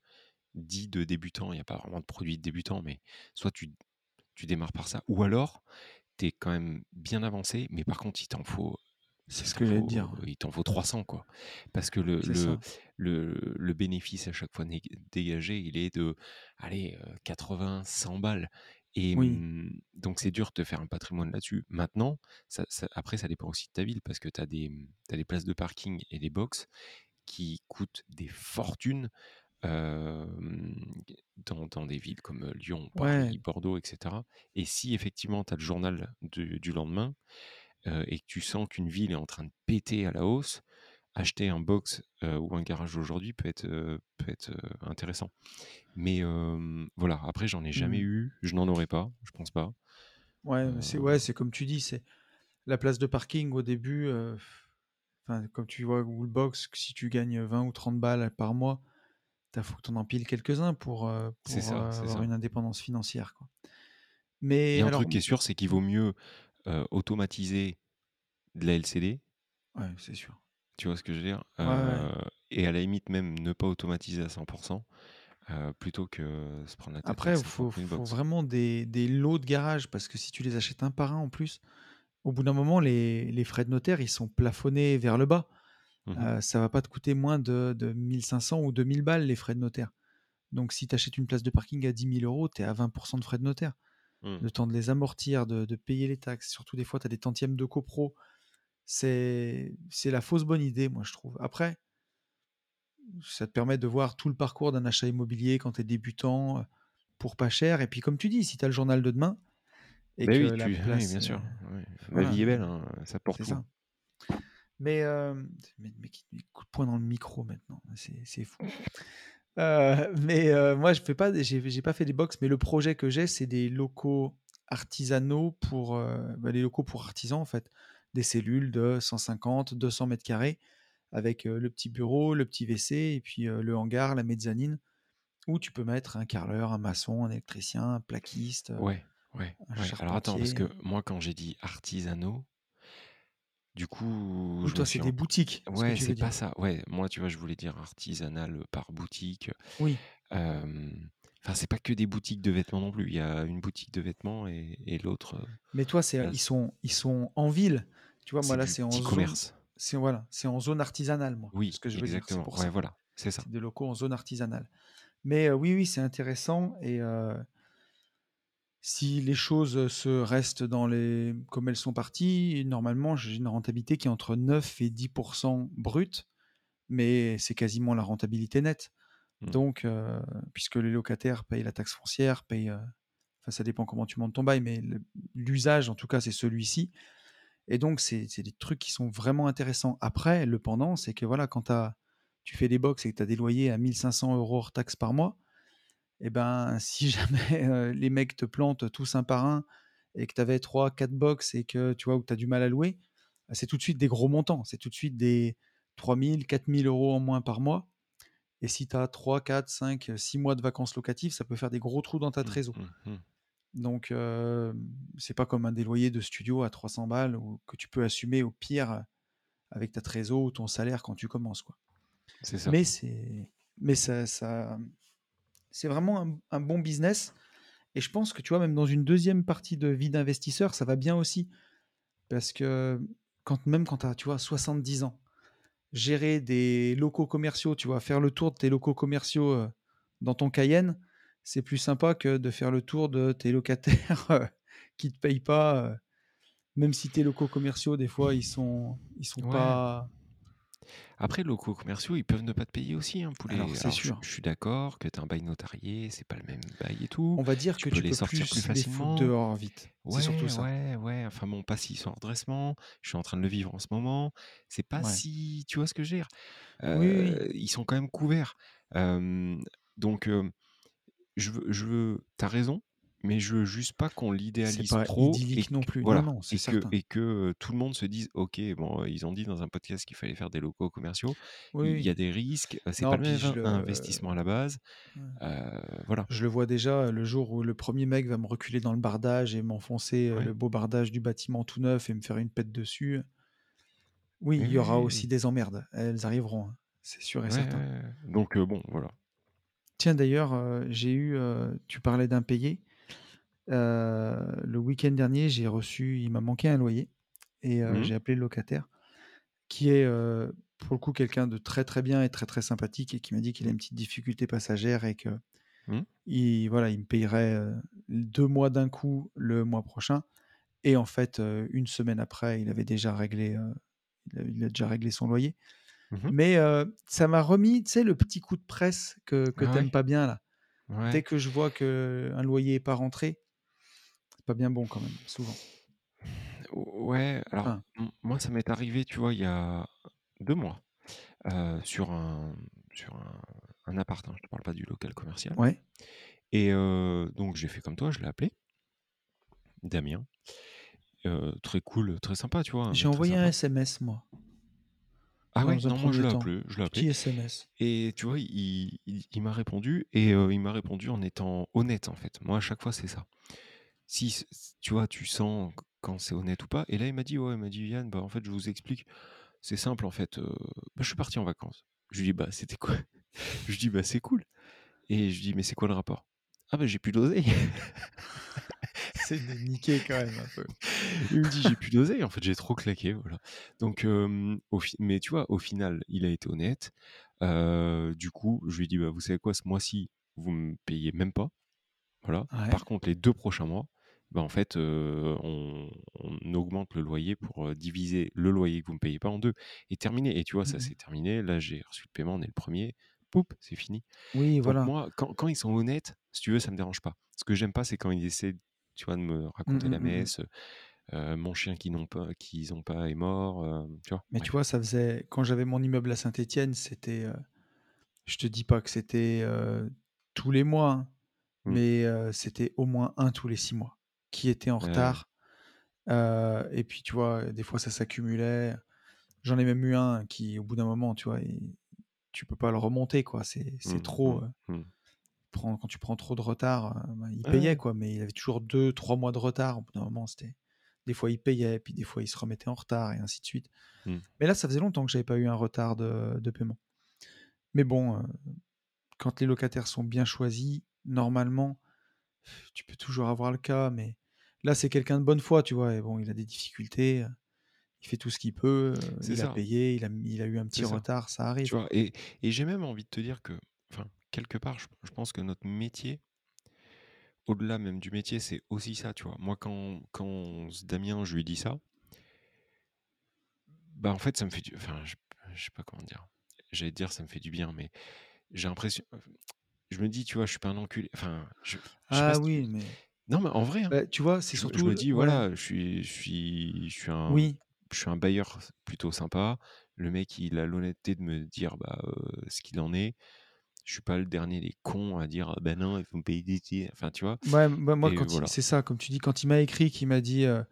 dit de débutant, il n'y a pas vraiment de produit de débutant, mais soit tu, tu démarres par ça, ou alors tu es quand même bien avancé, mais par contre, il t'en faut. C'est ce que j'allais dire. Il t'en faut 300, quoi. Parce que le, le, le, le bénéfice à chaque fois dégagé, il est de, allez, euh, 80, 100 balles. Et Oui. hum, donc, c'est dur de te faire un patrimoine là-dessus. Maintenant, ça- ça- après, ça dépend aussi de ta ville, parce que tu as des, des places de parking et des box qui coûtent des fortunes euh, dans, dans des villes comme Lyon, Paris, Ouais. Bordeaux, etc. Et si effectivement tu as le journal du, du lendemain euh, et que tu sens qu'une ville est en train de péter à la hausse, acheter un box euh, ou un garage aujourd'hui peut être, euh, peut être euh, intéressant. Mais voilà, après j'en ai jamais Mhm. eu, je n'en aurai pas, je pense pas. Ouais, c'est ouais, comme tu dis, c'est la place de parking au début. comme tu vois, Google Box, si tu gagnes 20 ou 30 balles par mois, il faut que tu en empiles quelques-uns pour, pour ça, avoir ça. une indépendance financière. Quoi. Il Mais y a un alors, truc qui est sûr, c'est qu'il vaut mieux automatiser de la LCD, ouais, c'est sûr. Tu vois ce que je veux dire Ouais, ouais. Euh, Et à la limite même ne pas automatiser à 100%, euh, plutôt que se prendre la tête Après, il 500 faut, vraiment des, des lots de garage parce que si tu les achètes un par un en plus, au bout d'un moment, les, les frais de notaire, ils sont plafonnés vers le bas. Mhm. Euh, ça va pas te coûter moins de, de 1500 ou 2000 balles les frais de notaire. Donc si tu achètes une place de parking à 10 000 euros, tu es à 20% de frais de notaire. Mm. Le temps de les amortir, de, de payer les taxes. Surtout des fois, tu as des tantièmes de copro. C'est la fausse bonne idée, moi, je trouve. Après, ça te permet de voir tout le parcours d'un achat immobilier quand tu es débutant pour pas cher. Et puis, comme tu dis, si tu as le journal de demain et Ben que oui, la tu... oui, bien sûr. La voilà, vie est belle, hein, ça porte ça. Mais, euh, mais, mais coup de poing dans le micro maintenant, c'est fou. Euh, mais euh, moi, je fais pas, j'ai pas fait des box, mais le projet que j'ai, c'est des locaux artisanaux pour bah, des locaux pour artisans en fait, des cellules de 150, 200 mètres carrés avec le petit bureau, le petit WC et puis le hangar, la mezzanine où tu peux mettre un carreleur, un maçon, un électricien, un plaquiste, Ouais, ouais, un ouais. Alors attends, parce que moi, quand j'ai dit artisanaux, du coup, Ou je toi, c'est des boutiques, Ouais, c'est pas dire? ça. Ouais, moi, tu vois, je voulais dire artisanal par boutique. Oui. Euh, Enfin, c'est pas que des boutiques de vêtements non plus. Il y a une boutique de vêtements et, et l'autre, Mais toi, c'est ils sont ils sont en ville. Tu vois, moi là, c'est en zone commerce. c'est voilà, c'est en zone artisanale moi, Oui, ce que je veux dire, c'est exactement. pour Ouais, ça. voilà, c'est ça. Des locaux en zone artisanale. Mais euh, oui oui, c'est intéressant et euh, si les choses se restent dans les comme elles sont parties, normalement, j'ai une rentabilité qui est entre 9 et 10% brut, mais c'est quasiment la rentabilité nette. Mm. Donc euh, puisque les locataires payent la taxe foncière, payent euh, enfin ça dépend comment tu montes ton bail mais l'usage en tout cas, c'est celui-ci. Et donc, c'est des trucs qui sont vraiment intéressants. Après, le pendant, c'est que voilà, quand tu as tu fais des box et que tu as des loyers à 1 500 € hors taxes par mois et ben, si jamais, heu, les mecs te plantent tous un par un et que tu avais 3-4 box et que tu vois, où tu as du mal à louer, bah, c'est tout de suite des gros montants. C'est tout de suite des 3 000-4 000 € en moins par mois et si tu as 3-4-5-6 mois de vacances locatives, ça peut faire des gros trous dans ta Mmh, trésor. mmh mh. Donc hem, c'est pas comme un des loyers de studio à 300 balles ou que tu peux assumer au pire avec ta trésor ou ton salaire quand tu commences, quoi. C'est ça. Mais c'est mais ça ça c'est vraiment un un bon business et je pense que, tu vois, même dans une 2e partie de vie d'investisseur, ça va bien aussi. Parce que quand même quand tu as, tu vois, 70 ans, gérer des locaux commerciaux, tu vois, faire le tour de tes locaux commerciaux, dans ton Cayenne, c'est plus sympa que de faire le tour de tes locataires, heu, qui te payent pas, heu, même si tes locaux commerciaux, des fois, ils sont ils sont Ouais. pas Après, locaux commerciaux, ils peuvent ne pas te payer aussi, hein, Alors poulet. c'est Alors je sûr. je suis d'accord que tu as un bail notarié, c'est pas le même bail et tout. On va dire Tu que peux tu les peux sortir plus plus les facilement. dehors vite. C'est surtout Ouais, ça. ouais, ouais, enfin mon passif sont en redressement, je suis en train de le vivre en ce moment. C'est pas Ouais. si tu vois ce que je veux dire? Oui, oui, oui. Heu, ils sont quand même couverts. Donc je veux je veux tu as raison, mais je veux juste pas qu'on l'idéalise pas trop et non plus. Non, voilà non, c'est et que et que, tout le monde se dise: «OK, bon, ils ont dit dans un podcast qu'il fallait faire des locaux commerciaux». Oui, Il y a des risques, c'est pas Non, le même le investissement à la base. ouais. Voilà. Je le vois déjà, le jour où le 1er mec va me reculer dans le bardage et m'enfoncer, Ouais. le beau bardage du bâtiment tout neuf et me faire une pète dessus, oui, il y aura oui, aussi oui. des emmerdes. Elles arriveront, hein, c'est sûr et Ouais, certain. Donc bon, voilà. Tiens d'ailleurs, heu, j'ai eu, heu, tu parlais d'impayés. Heu, le week-end dernier, j'ai reçu il m'a manqué un loyer et heu, Mmh mh. j'ai appelé le locataire qui est, pour le coup, quelqu'un de très, très bien et très, très sympathique et qui m'a dit qu'il a Mmh. une petite difficulté passagère et Mmh. qu'il voilà, il me payerait, heu, 2 mois d'un coup, le mois prochain et en fait, 1 semaine après, il avait déjà réglé, heu, il a il a déjà réglé son loyer. Mmh mh. Mais ça m'a remis, tu sais, le petit coup de presse que que Ah ouais? pas bien là. Dès que je vois qu'un loyer est pas rentré, c'est pas bien bon quand même, souvent. Ouais, alors Enfin moi, ça m'est arrivé, tu vois, il y a 2 mois, sur un sur un un appart, hein, je te parle pas du local commercial Ouais. et donc j'ai fait comme toi, je l'ai appelé Damien. Très cool, très sympa, tu vois? Un J'ai envoyé un. SMS moi Ah ouais? Non, moi je 1er l'ai appelé je l'ai Petit SMS. et tu vois, il il il m'a répondu et heu, il m'a répondu en étant honnête, en fait. Moi, à chaque fois, c'est ça. Si tu vois, tu sens quand c'est honnête ou pas et là, il m'a dit: «Ouais», il m'a dit: «Yann, bah, en fait, je vous explique, c'est simple, en fait, heu, bah, je suis parti en vacances». Je lui dis: «Bah, c'était quoi?» je lui dis: «Bah, c'est cool» et je lui dis: «Mais c'est quoi le rapport?» «Ah bah, j'ai plus d'oseille». C'est de niquer quand même un peu. Il me dit: «J'ai plus d'oseille, en fait, j'ai trop claqué, voilà». Donc au mais tu vois, au final, il a été honnête. Du coup, je lui ai dit: «Bah, vous savez quoi? Ce mois-ci, vous me payez même pas, voilà. Ouais. Par contre, les 2 prochains mois, bah, en fait, on on augmente le loyer pour, diviser le loyer que vous me payez pas en 2 et terminé» et tu vois, Mmh ça mh. s'est terminé. Là, j'ai reçu le paiement, on est le 1er, poup, c'est fini. Oui, Donc voilà. moi, quand quand ils sont honnêtes, si tu veux, ça me dérange pas. Ce que j'aime pas, c'est quand ils essaient, tu vois, de me Mmh raconter la mmh mh. messe, mon chien qu'ils n'ont pas qu'ils ont pas est mort, tu vois? Mais tu vois, ça faisait quand j'avais mon immeuble à Saint-Étienne, c'était, heu, je te dis pas que c'était, tous les mois, hein, Mmh. mais c'était au moins 1 tous les 6 mois qui était en ouais. retard. Et puis, tu vois, des fois, ça s'accumulait. J'en ai même eu un qui, au bout d'un moment, tu vois, il tu peux pas le remonter, quoi. C'est c'est Mmh, trop, mmh, heu, mmh. prend quand tu prends trop de retard, heu, ben, il payait, ouais. quoi, mais il avait toujours 2-3 mois de retard. Au bout d'un moment, c'était des fois, il payait, puis des fois, il se remettait en retard et ainsi de suite. Mmh. Mais là, ça faisait longtemps que j'avais pas eu un retard de de paiement. Mais bon, heu, quand les locataires sont bien choisis, normalement, tu peux toujours avoir le cas, mais là, c'est quelqu'un de bonne foi, tu vois? Et bon, il a des difficultés, heu, il fait tout ce qu'il peut, il a ça. payé, il a m il a eu un petit retard, ça arrive, vois? Et et j'ai même envie de te dire que enfin, quelque part, je je pense que notre métier au-delà même du métier, c'est aussi ça, tu vois? Moi, quand quand Damien, je lui dis ça bah, en fait, ça me fait du enfin, je je sais pas comment dire. J'allais dire: «Ça me fait du bien», mais j'ai l'impression je me dis, tu vois, je suis pas un enculé. Enfin, je je Ah si oui, mais non, mais en vrai, hein. bah, tu vois, c'est me je me surtout dis: ouais. «Voilà, je suis je suis je suis un Oui. je suis un bailleur plutôt sympa. Le mec, il a l'honnêteté de me dire bah, euh, ce qu'il en est. Je suis pas le dernier des cons à dire ben non, il faut me payer des. Enfin, tu vois. Ouais, bah, moi, Et quand il- voilà. c'est ça, comme tu dis, quand il m'a écrit, qu'il m'a dit euh,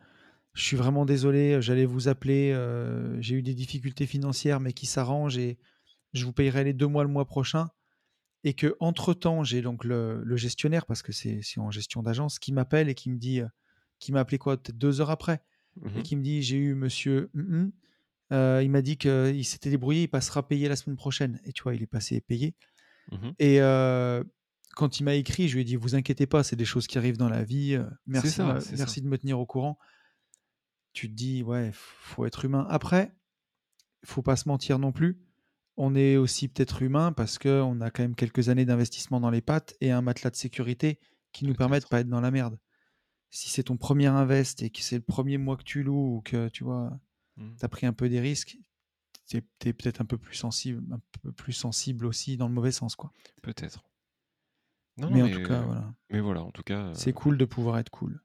Je suis vraiment désolé, j'allais vous appeler, euh, j'ai eu des difficultés financières, mais qui s'arrangent et je vous payerai les deux mois le mois prochain. Et que entre temps, j'ai donc le, le gestionnaire, parce que c'est c'est en gestion d'agence, qui m'appelle et qui me dit, euh, qui m'a appelé quoi, peut-être deux heures après, et Mhm, qui me dit J'ai eu monsieur. hum, hum, euh, il m'a dit qu'il s'était débrouillé, il passera payer la semaine prochaine. Et tu vois, il est passé payé. Mhm. Et euh, quand il m'a écrit, je lui ai dit Vous inquiétez pas, c'est des choses qui arrivent dans la vie. Merci, ça, merci ça. de me tenir au courant. Tu te dis Ouais, faut être humain. Après, faut pas se mentir non plus. On est aussi peut-être humain parce qu'on a quand même quelques années d'investissement dans les pattes et un matelas de sécurité qui nous permet de pas être dans la merde. Si c'est ton premier invest et que c'est le premier mois que tu loues ou que tu vois, Mhm. tu as pris un peu des risques, tu es, peut-être un peu plus sensible, un peu plus sensible aussi dans le mauvais sens quoi. Peut-être. Non, mais en tout cas, voilà, mais voilà, en tout cas, euh, c'est cool de pouvoir être cool.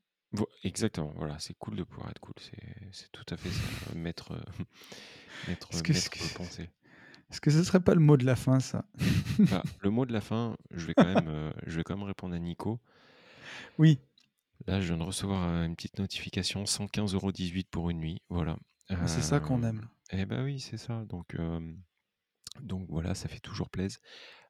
exactement. Voilà, c'est cool de pouvoir être cool. C'est, tout à fait ça. euh, Mettre, euh, mettre, Est-ce que, mettre est-ce que- pensée. est-ce que ce serait pas le mot de la fin ça? Bah, le mot de la fin, je vais quand même, euh, je vais quand même répondre à Nico. Oui, Là, je viens de recevoir une petite notification, 115,18€ pour une nuit. Voilà. Ah, c'est ça qu'on aime. Eh ben oui, c'est ça. Donc, donc voilà, ça fait toujours plaisir.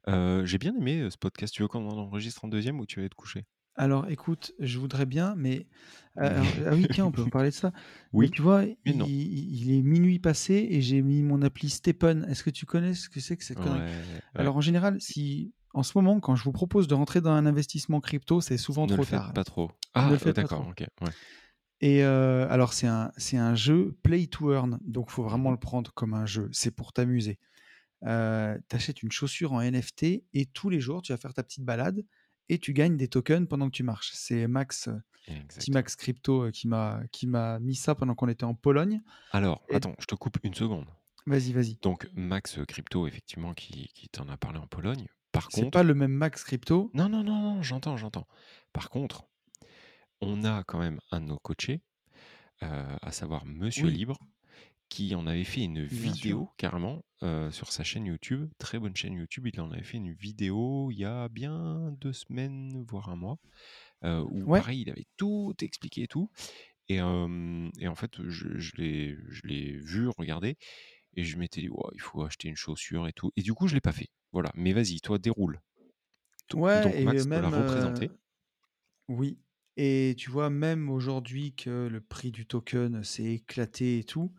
J'ai bien aimé ce podcast. Tu veux qu'on en enregistre un deuxième ou tu vas être couché? Alors écoute, je voudrais bien, mais... Alors, ah oui, tiens, on peut en parler de ça. Oui, mais tu vois, mais il, est minuit passé et j'ai mis mon appli Stephen. Est-ce que tu connais ce que c'est que cette connerie? Ouais. Alors en général, si en ce moment, quand je vous propose de rentrer dans un investissement crypto, c'est souvent ne trop le faites tard. pas trop. Ne Ah, le faites pas d'accord, trop. ok. Ouais. Et euh, alors c'est un, c'est un jeu play to earn, donc faut vraiment le prendre comme un jeu. C'est pour t'amuser. Euh, T'achètes une chaussure en NFT et tous les jours tu vas faire ta petite balade et tu gagnes des tokens pendant que tu marches. C'est Max, euh, petit. Max Crypto qui m'a qui m'a mis ça pendant qu'on était en Pologne. Alors, Et- attends, je te coupe une seconde. Vas-y, vas-y. Donc, Max Crypto, effectivement, qui, qui t'en a parlé en Pologne. Par C'est contre, pas le même Max Crypto. Non, non, non, non, j'entends, j'entends. Par contre, on a quand même un de nos coachés, euh, à savoir Monsieur Oui. Libre, qui en avait fait une Bien vidéo carrément euh, sur sa chaîne YouTube, très bonne chaîne YouTube. Il en avait fait une vidéo il y a bien deux semaines, voire un mois, euh, où Ouais. pareil, il avait tout expliqué et tout. Et, euh, et en fait, je, je l'ai vu, regardé, et je m'étais dit, il faut acheter une chaussure et tout. Et du coup, je l'ai pas fait. Voilà, mais vas-y, toi, déroule. Ouais, Donc, et Max te l'a représenté. oui. Et tu vois, même aujourd'hui que le prix du token s'est éclaté et tout,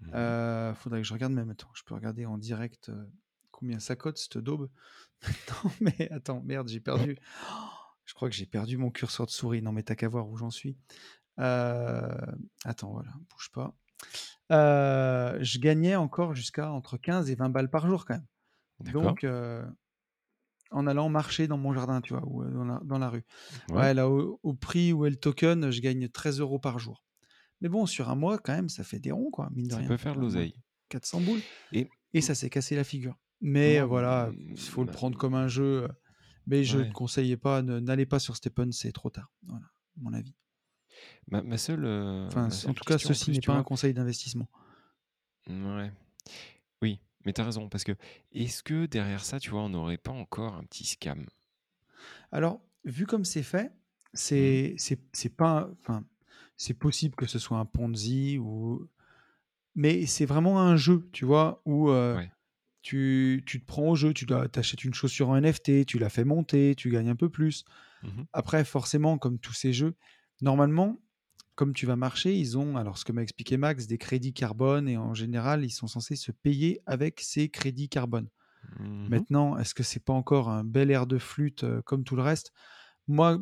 Mhm. euh, faudrait que je regarde même. Attends, je peux regarder en direct euh, combien ça cote cette daube? non, mais attends, merde, j'ai perdu. Oh, je crois que j'ai perdu mon curseur de souris. Non, mais t'as qu'à voir où j'en suis. Euh, Attends, voilà, bouge pas. Je gagnais encore jusqu'à entre 15 et 20 balles par jour quand même. Donc, en allant marcher dans mon jardin, tu vois, ou euh, dans la, dans la rue. Ouais. Ouais, là, au, au prix où est le token, je gagne 13 euros par jour. Mais bon, sur un mois, quand même, ça fait des ronds, quoi, mine de Ça rien. peut faire l'oseille. 400 boules. Et Et ça s'est cassé la figure. Mais voilà, il faut le bah, prendre comme un jeu. euh, Mais je ne Ouais. conseillais pas, n'allez pas sur Stephen, c'est trop tard. Voilà, mon avis. ma, ma seule, euh, Enfin, ma en tout cas, ceci n'est pas un conseil d'investissement. Ouais. Mais t'as raison, parce que est-ce que derrière ça, tu vois, on n'aurait pas encore un petit scam? Alors, vu comme c'est fait, Mhm. c'est pas, enfin, c'est possible que ce soit un Ponzi ou, mais c'est vraiment un jeu, tu vois, où euh, Ouais. tu, tu te prends au jeu, tu dois t'achètes une chaussure en NFT, tu la fais monter, tu gagnes un peu plus. Mhm. Après, forcément, comme tous ces jeux, normalement, comme tu vas marcher, ils ont, alors ce que m'a expliqué Max, des crédits carbone et en général, ils sont censés se payer avec ces crédits carbone. Mhm. Maintenant, est-ce que c'est pas encore un bel air de flûte euh, comme tout le reste? Moi,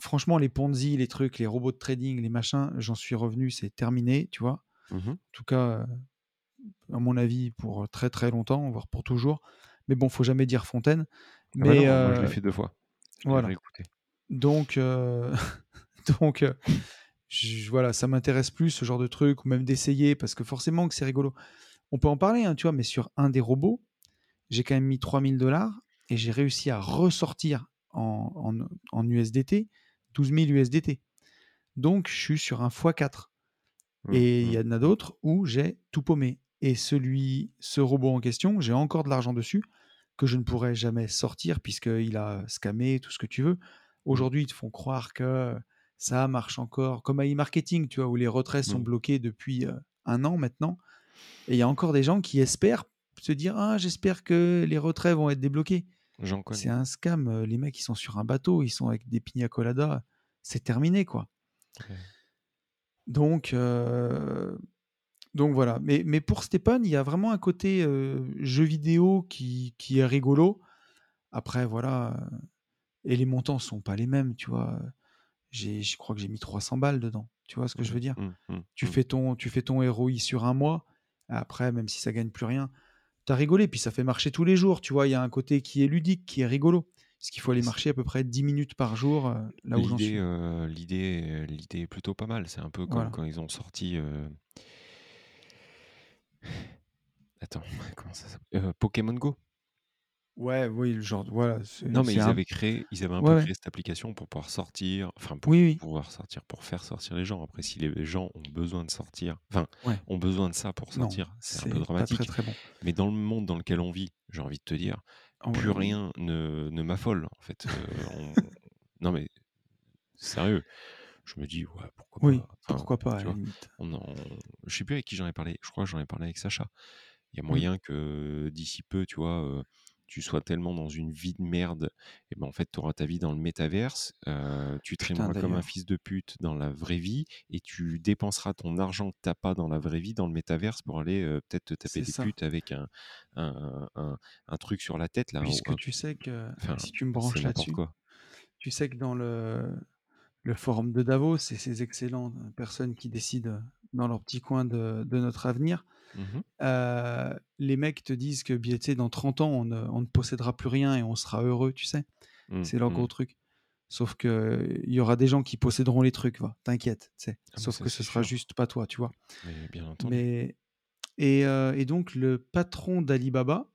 franchement, les Ponzi, les trucs, les robots de trading, les machins, j'en suis revenu, c'est terminé, tu vois. Mhm. En tout cas, euh, à mon avis, pour très très longtemps, voire pour toujours. Mais bon, faut jamais dire Fontaine. Ah bah Mais moi je l'ai euh, fait deux fois. Je voilà. Donc, euh, donc euh, je- voilà, ça m'intéresse plus ce genre de truc, ou même d'essayer, parce que forcément que c'est rigolo. On peut en parler, hein, tu vois, mais sur un des robots, j'ai quand même mis 3000 dollars et j'ai réussi à ressortir en, en, en USDT 12 000 USDT. Donc, je suis sur un x4. Mmh, Et il y mmh. en a d'autres où j'ai tout paumé. Et celui, ce robot en question, j'ai encore de l'argent dessus que je ne pourrais jamais sortir puisqu'il a scamé tout ce que tu veux. Mmh. Aujourd'hui, ils te font croire que ça marche encore, comme à e-marketing, tu vois, où les retraits sont Mmh. bloqués depuis euh, un an maintenant. Et il y a encore des gens qui espèrent se dire Ah, j'espère que les retraits vont être débloqués. C'est un scam. euh, Les mecs, ils sont sur un bateau, ils sont avec des pina coladas. C'est terminé, quoi. Donc, euh, donc voilà. Mais, mais pour Stéphane, il y a vraiment un côté euh, jeu vidéo qui, qui est rigolo. Après, voilà. Et les montants sont pas les mêmes, tu vois. Je crois que j'ai mis 300 balles dedans. Tu vois ce que je veux dire? Mmh, mmh, tu, mmh. fais ton, tu fais ton ROI sur un mois. Après, même si ça gagne plus rien, tu as rigolé. Puis ça fait marcher tous les jours. Tu vois, il y a un côté qui est ludique, qui est rigolo. Parce qu'il faut aller marcher à peu près 10 minutes par jour, euh, là où j'en L'idée, suis. euh, l'idée, l'idée est plutôt pas mal. C'est un peu comme Voilà. quand ils ont sorti. euh, Attends, comment ça s'appelle? Euh, Pokémon Go. Ouais, oui, le genre, voilà. c'est- Non, mais c'est ils un- avaient créé, ils avaient un peu ouais. créé cette application pour pouvoir sortir, enfin pour Oui, oui. pouvoir sortir, pour faire sortir les gens. Après, si les gens ont besoin de sortir, enfin, Ouais. ont besoin de ça pour Non, sortir, c'est un c'est peu pas très dramatique. très bon. Mais dans le monde dans lequel on vit, j'ai envie de te dire, Ah ouais, plus oui. rien ne, ne m'affole en fait. Euh, on- Non mais sérieux, je me dis ouais pourquoi Oui, pas. Enfin, pourquoi pas, à tu la vois, limite. on en... je sais plus avec qui j'en ai parlé. Je crois que j'en ai parlé avec Sacha. Il y a Mm. moyen que d'ici peu, tu vois, euh, tu sois tellement dans une vie de merde, et ben en fait, tu auras ta vie dans le métaverse, euh, tu trimeras comme un fils de pute dans la vraie vie, et tu dépenseras ton argent que t'as pas dans la vraie vie dans le métaverse pour aller euh, peut-être te taper des ça. putes avec un, un, un, un truc sur la tête là. Puisque tu sais que, Enfin, si tu me branches là-dessus, tu sais que dans le, le forum de Davos et ces excellentes personnes qui décident dans leur petit coin de, de notre avenir, Mhm. euh, les mecs te disent que bien, tu sais, dans 30 ans, on ne, on ne possédera plus rien et on sera heureux, tu sais. Mm, C'est leur mm. gros truc. Sauf que il y aura des gens qui posséderont les trucs, va. T'inquiète, tu sais. Ah, Sauf que ce sera juste pas toi, tu vois. Mais bien entendu. Mais et, euh, et donc le patron d'Alibaba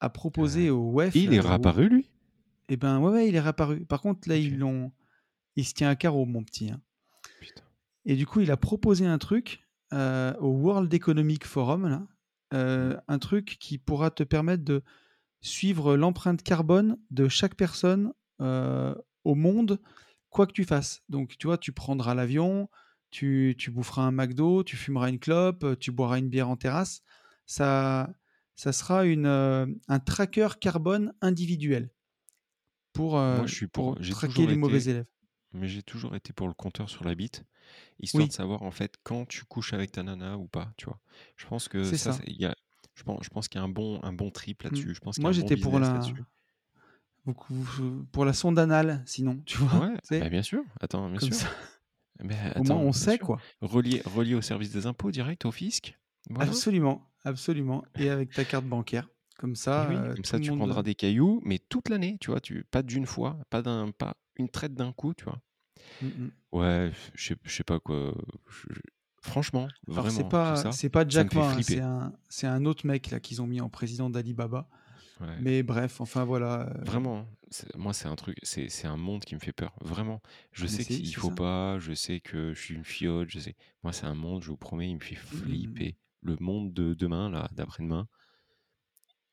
a proposé Euh, au WEF. Il est au- réapparu lui? Eh ben ouais, ouais, il est réapparu. Par contre, là, ils l'ont. Il se tient à carreau, mon petit. hein. Putain. Et du coup, il a proposé un truc euh, au World Economic Forum, là, euh, un truc qui pourra te permettre de suivre l'empreinte carbone de chaque personne euh, au monde, quoi que tu fasses. Donc, tu vois, tu prendras l'avion, tu, tu boufferas un McDo, tu fumeras une clope, tu boiras une bière en terrasse. Ça, ça sera une, un tracker carbone individuel pour, Moi, je suis pour. traquer les mauvais élèves. Mais j'ai toujours été pour le compteur sur la bite, histoire de savoir en fait quand tu couches avec ta nana ou pas, tu vois. Je pense que ça, ça. y a, je pense, je pense qu'il y a un bon, un bon trip Mm. là-dessus. Je pense Moi, bon j'étais pour la, pour la sonde anale, sinon, tu vois, Ouais, bah bien sûr. Attends, bien comme sûr. ça. Mais Au moins, on sait, sûr. quoi. Relié, relié au service des impôts direct au fisc. Voilà. Absolument, absolument. Et avec ta carte bancaire. Comme ça, oui, euh, comme ça, tu prendras des cailloux, mais toute l'année, tu vois, tu, pas d'une fois, pas d'un, pas une traite d'un coup, tu vois. Mm, mm. Ouais, je sais, pas quoi. Franchement, Alors, c'est vraiment, tout pas, c'est pas Jack Ma, hein, c'est un, c'est un autre mec là qu'ils ont mis en président d'Alibaba. Ouais. Mais bref, enfin voilà. euh, Vraiment, c'est- moi, c'est un truc, c'est c'est un monde qui me fait peur. Vraiment. Je mais sais c'est, qu'il c'est faut ça. pas, je sais que je suis une fiotte, je sais. Moi, c'est un monde, je vous promets, il me fait Mm, mm, mm. flipper. Le monde de demain, là, d'après-demain,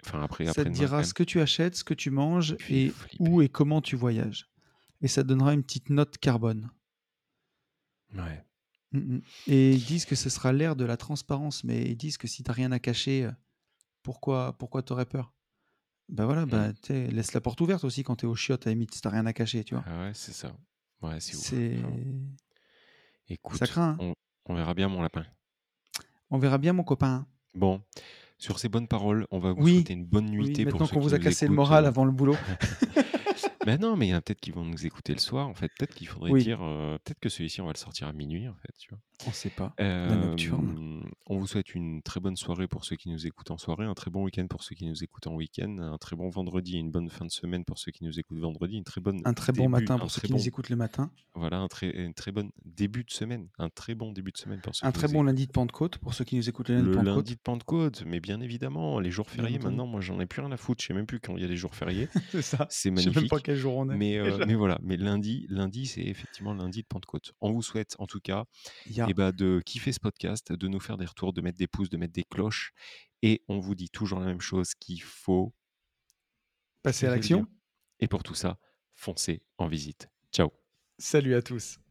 enfin après, Ça te dira ce que tu achètes, ce que tu manges et flipper. où et comment tu voyages. Et ça donnera une petite note carbone. Ouais. Mm, mm. Et ils disent que ce sera l'ère de la transparence, mais ils disent que si t'as rien à cacher, euh, pourquoi, pourquoi t'aurais peur? Ben voilà, Mm. ben, tu sais, laisse la porte ouverte aussi quand t'es au chiottes, à limite, si t'as rien à cacher, tu vois. Ah ouais, c'est ça. Ouais, c'est. Vraiment. Ça Écoute, craint. hein. on, on verra bien, mon lapin. On verra bien, mon copain. Bon, sur ces bonnes paroles, on va vous Oui, souhaiter une bonne oui, nuitée pour maintenant qu'on vous a cassé le moral euh, avant le boulot. Mais non, mais il y en a peut-être qui vont nous écouter le soir. En fait, peut-être qu'il faudrait Oui, dire, euh, peut-être que celui-ci, on va le sortir à minuit, en fait, tu vois. on sait pas. La nocturne. Euh, on vous souhaite une très bonne soirée pour ceux qui nous écoutent en soirée, un très bon week-end pour ceux qui nous écoutent en week-end, un très bon vendredi, une bonne fin de semaine pour ceux qui nous écoutent vendredi, une très bonne Un très bon matin pour ceux qui bon, nous écoutent le matin. voilà, un très, une très bonne début de semaine, un très bon début de semaine pour ceux Un qui très nous bon écoutent. lundi de Pentecôte pour ceux qui nous écoutent le lundi de Le Pentecôte. lundi de Pentecôte, mais bien évidemment, les jours fériés, maintenant, moi, j'en ai plus rien à foutre. Je sais même plus quand il y a les jours fériés. C'est ça. C'est sais même pas quel quel jour on est. Mais, euh, mais voilà, mais lundi, lundi, c'est effectivement lundi de Pentecôte. On vous souhaite en tout cas eh ben, de kiffer ce podcast, de nous faire des retours, de mettre des pouces, de mettre des cloches. Et on vous dit toujours la même chose qu'il faut Passer à l'action. Et pour tout ça, foncez en visite. Ciao. Salut à tous.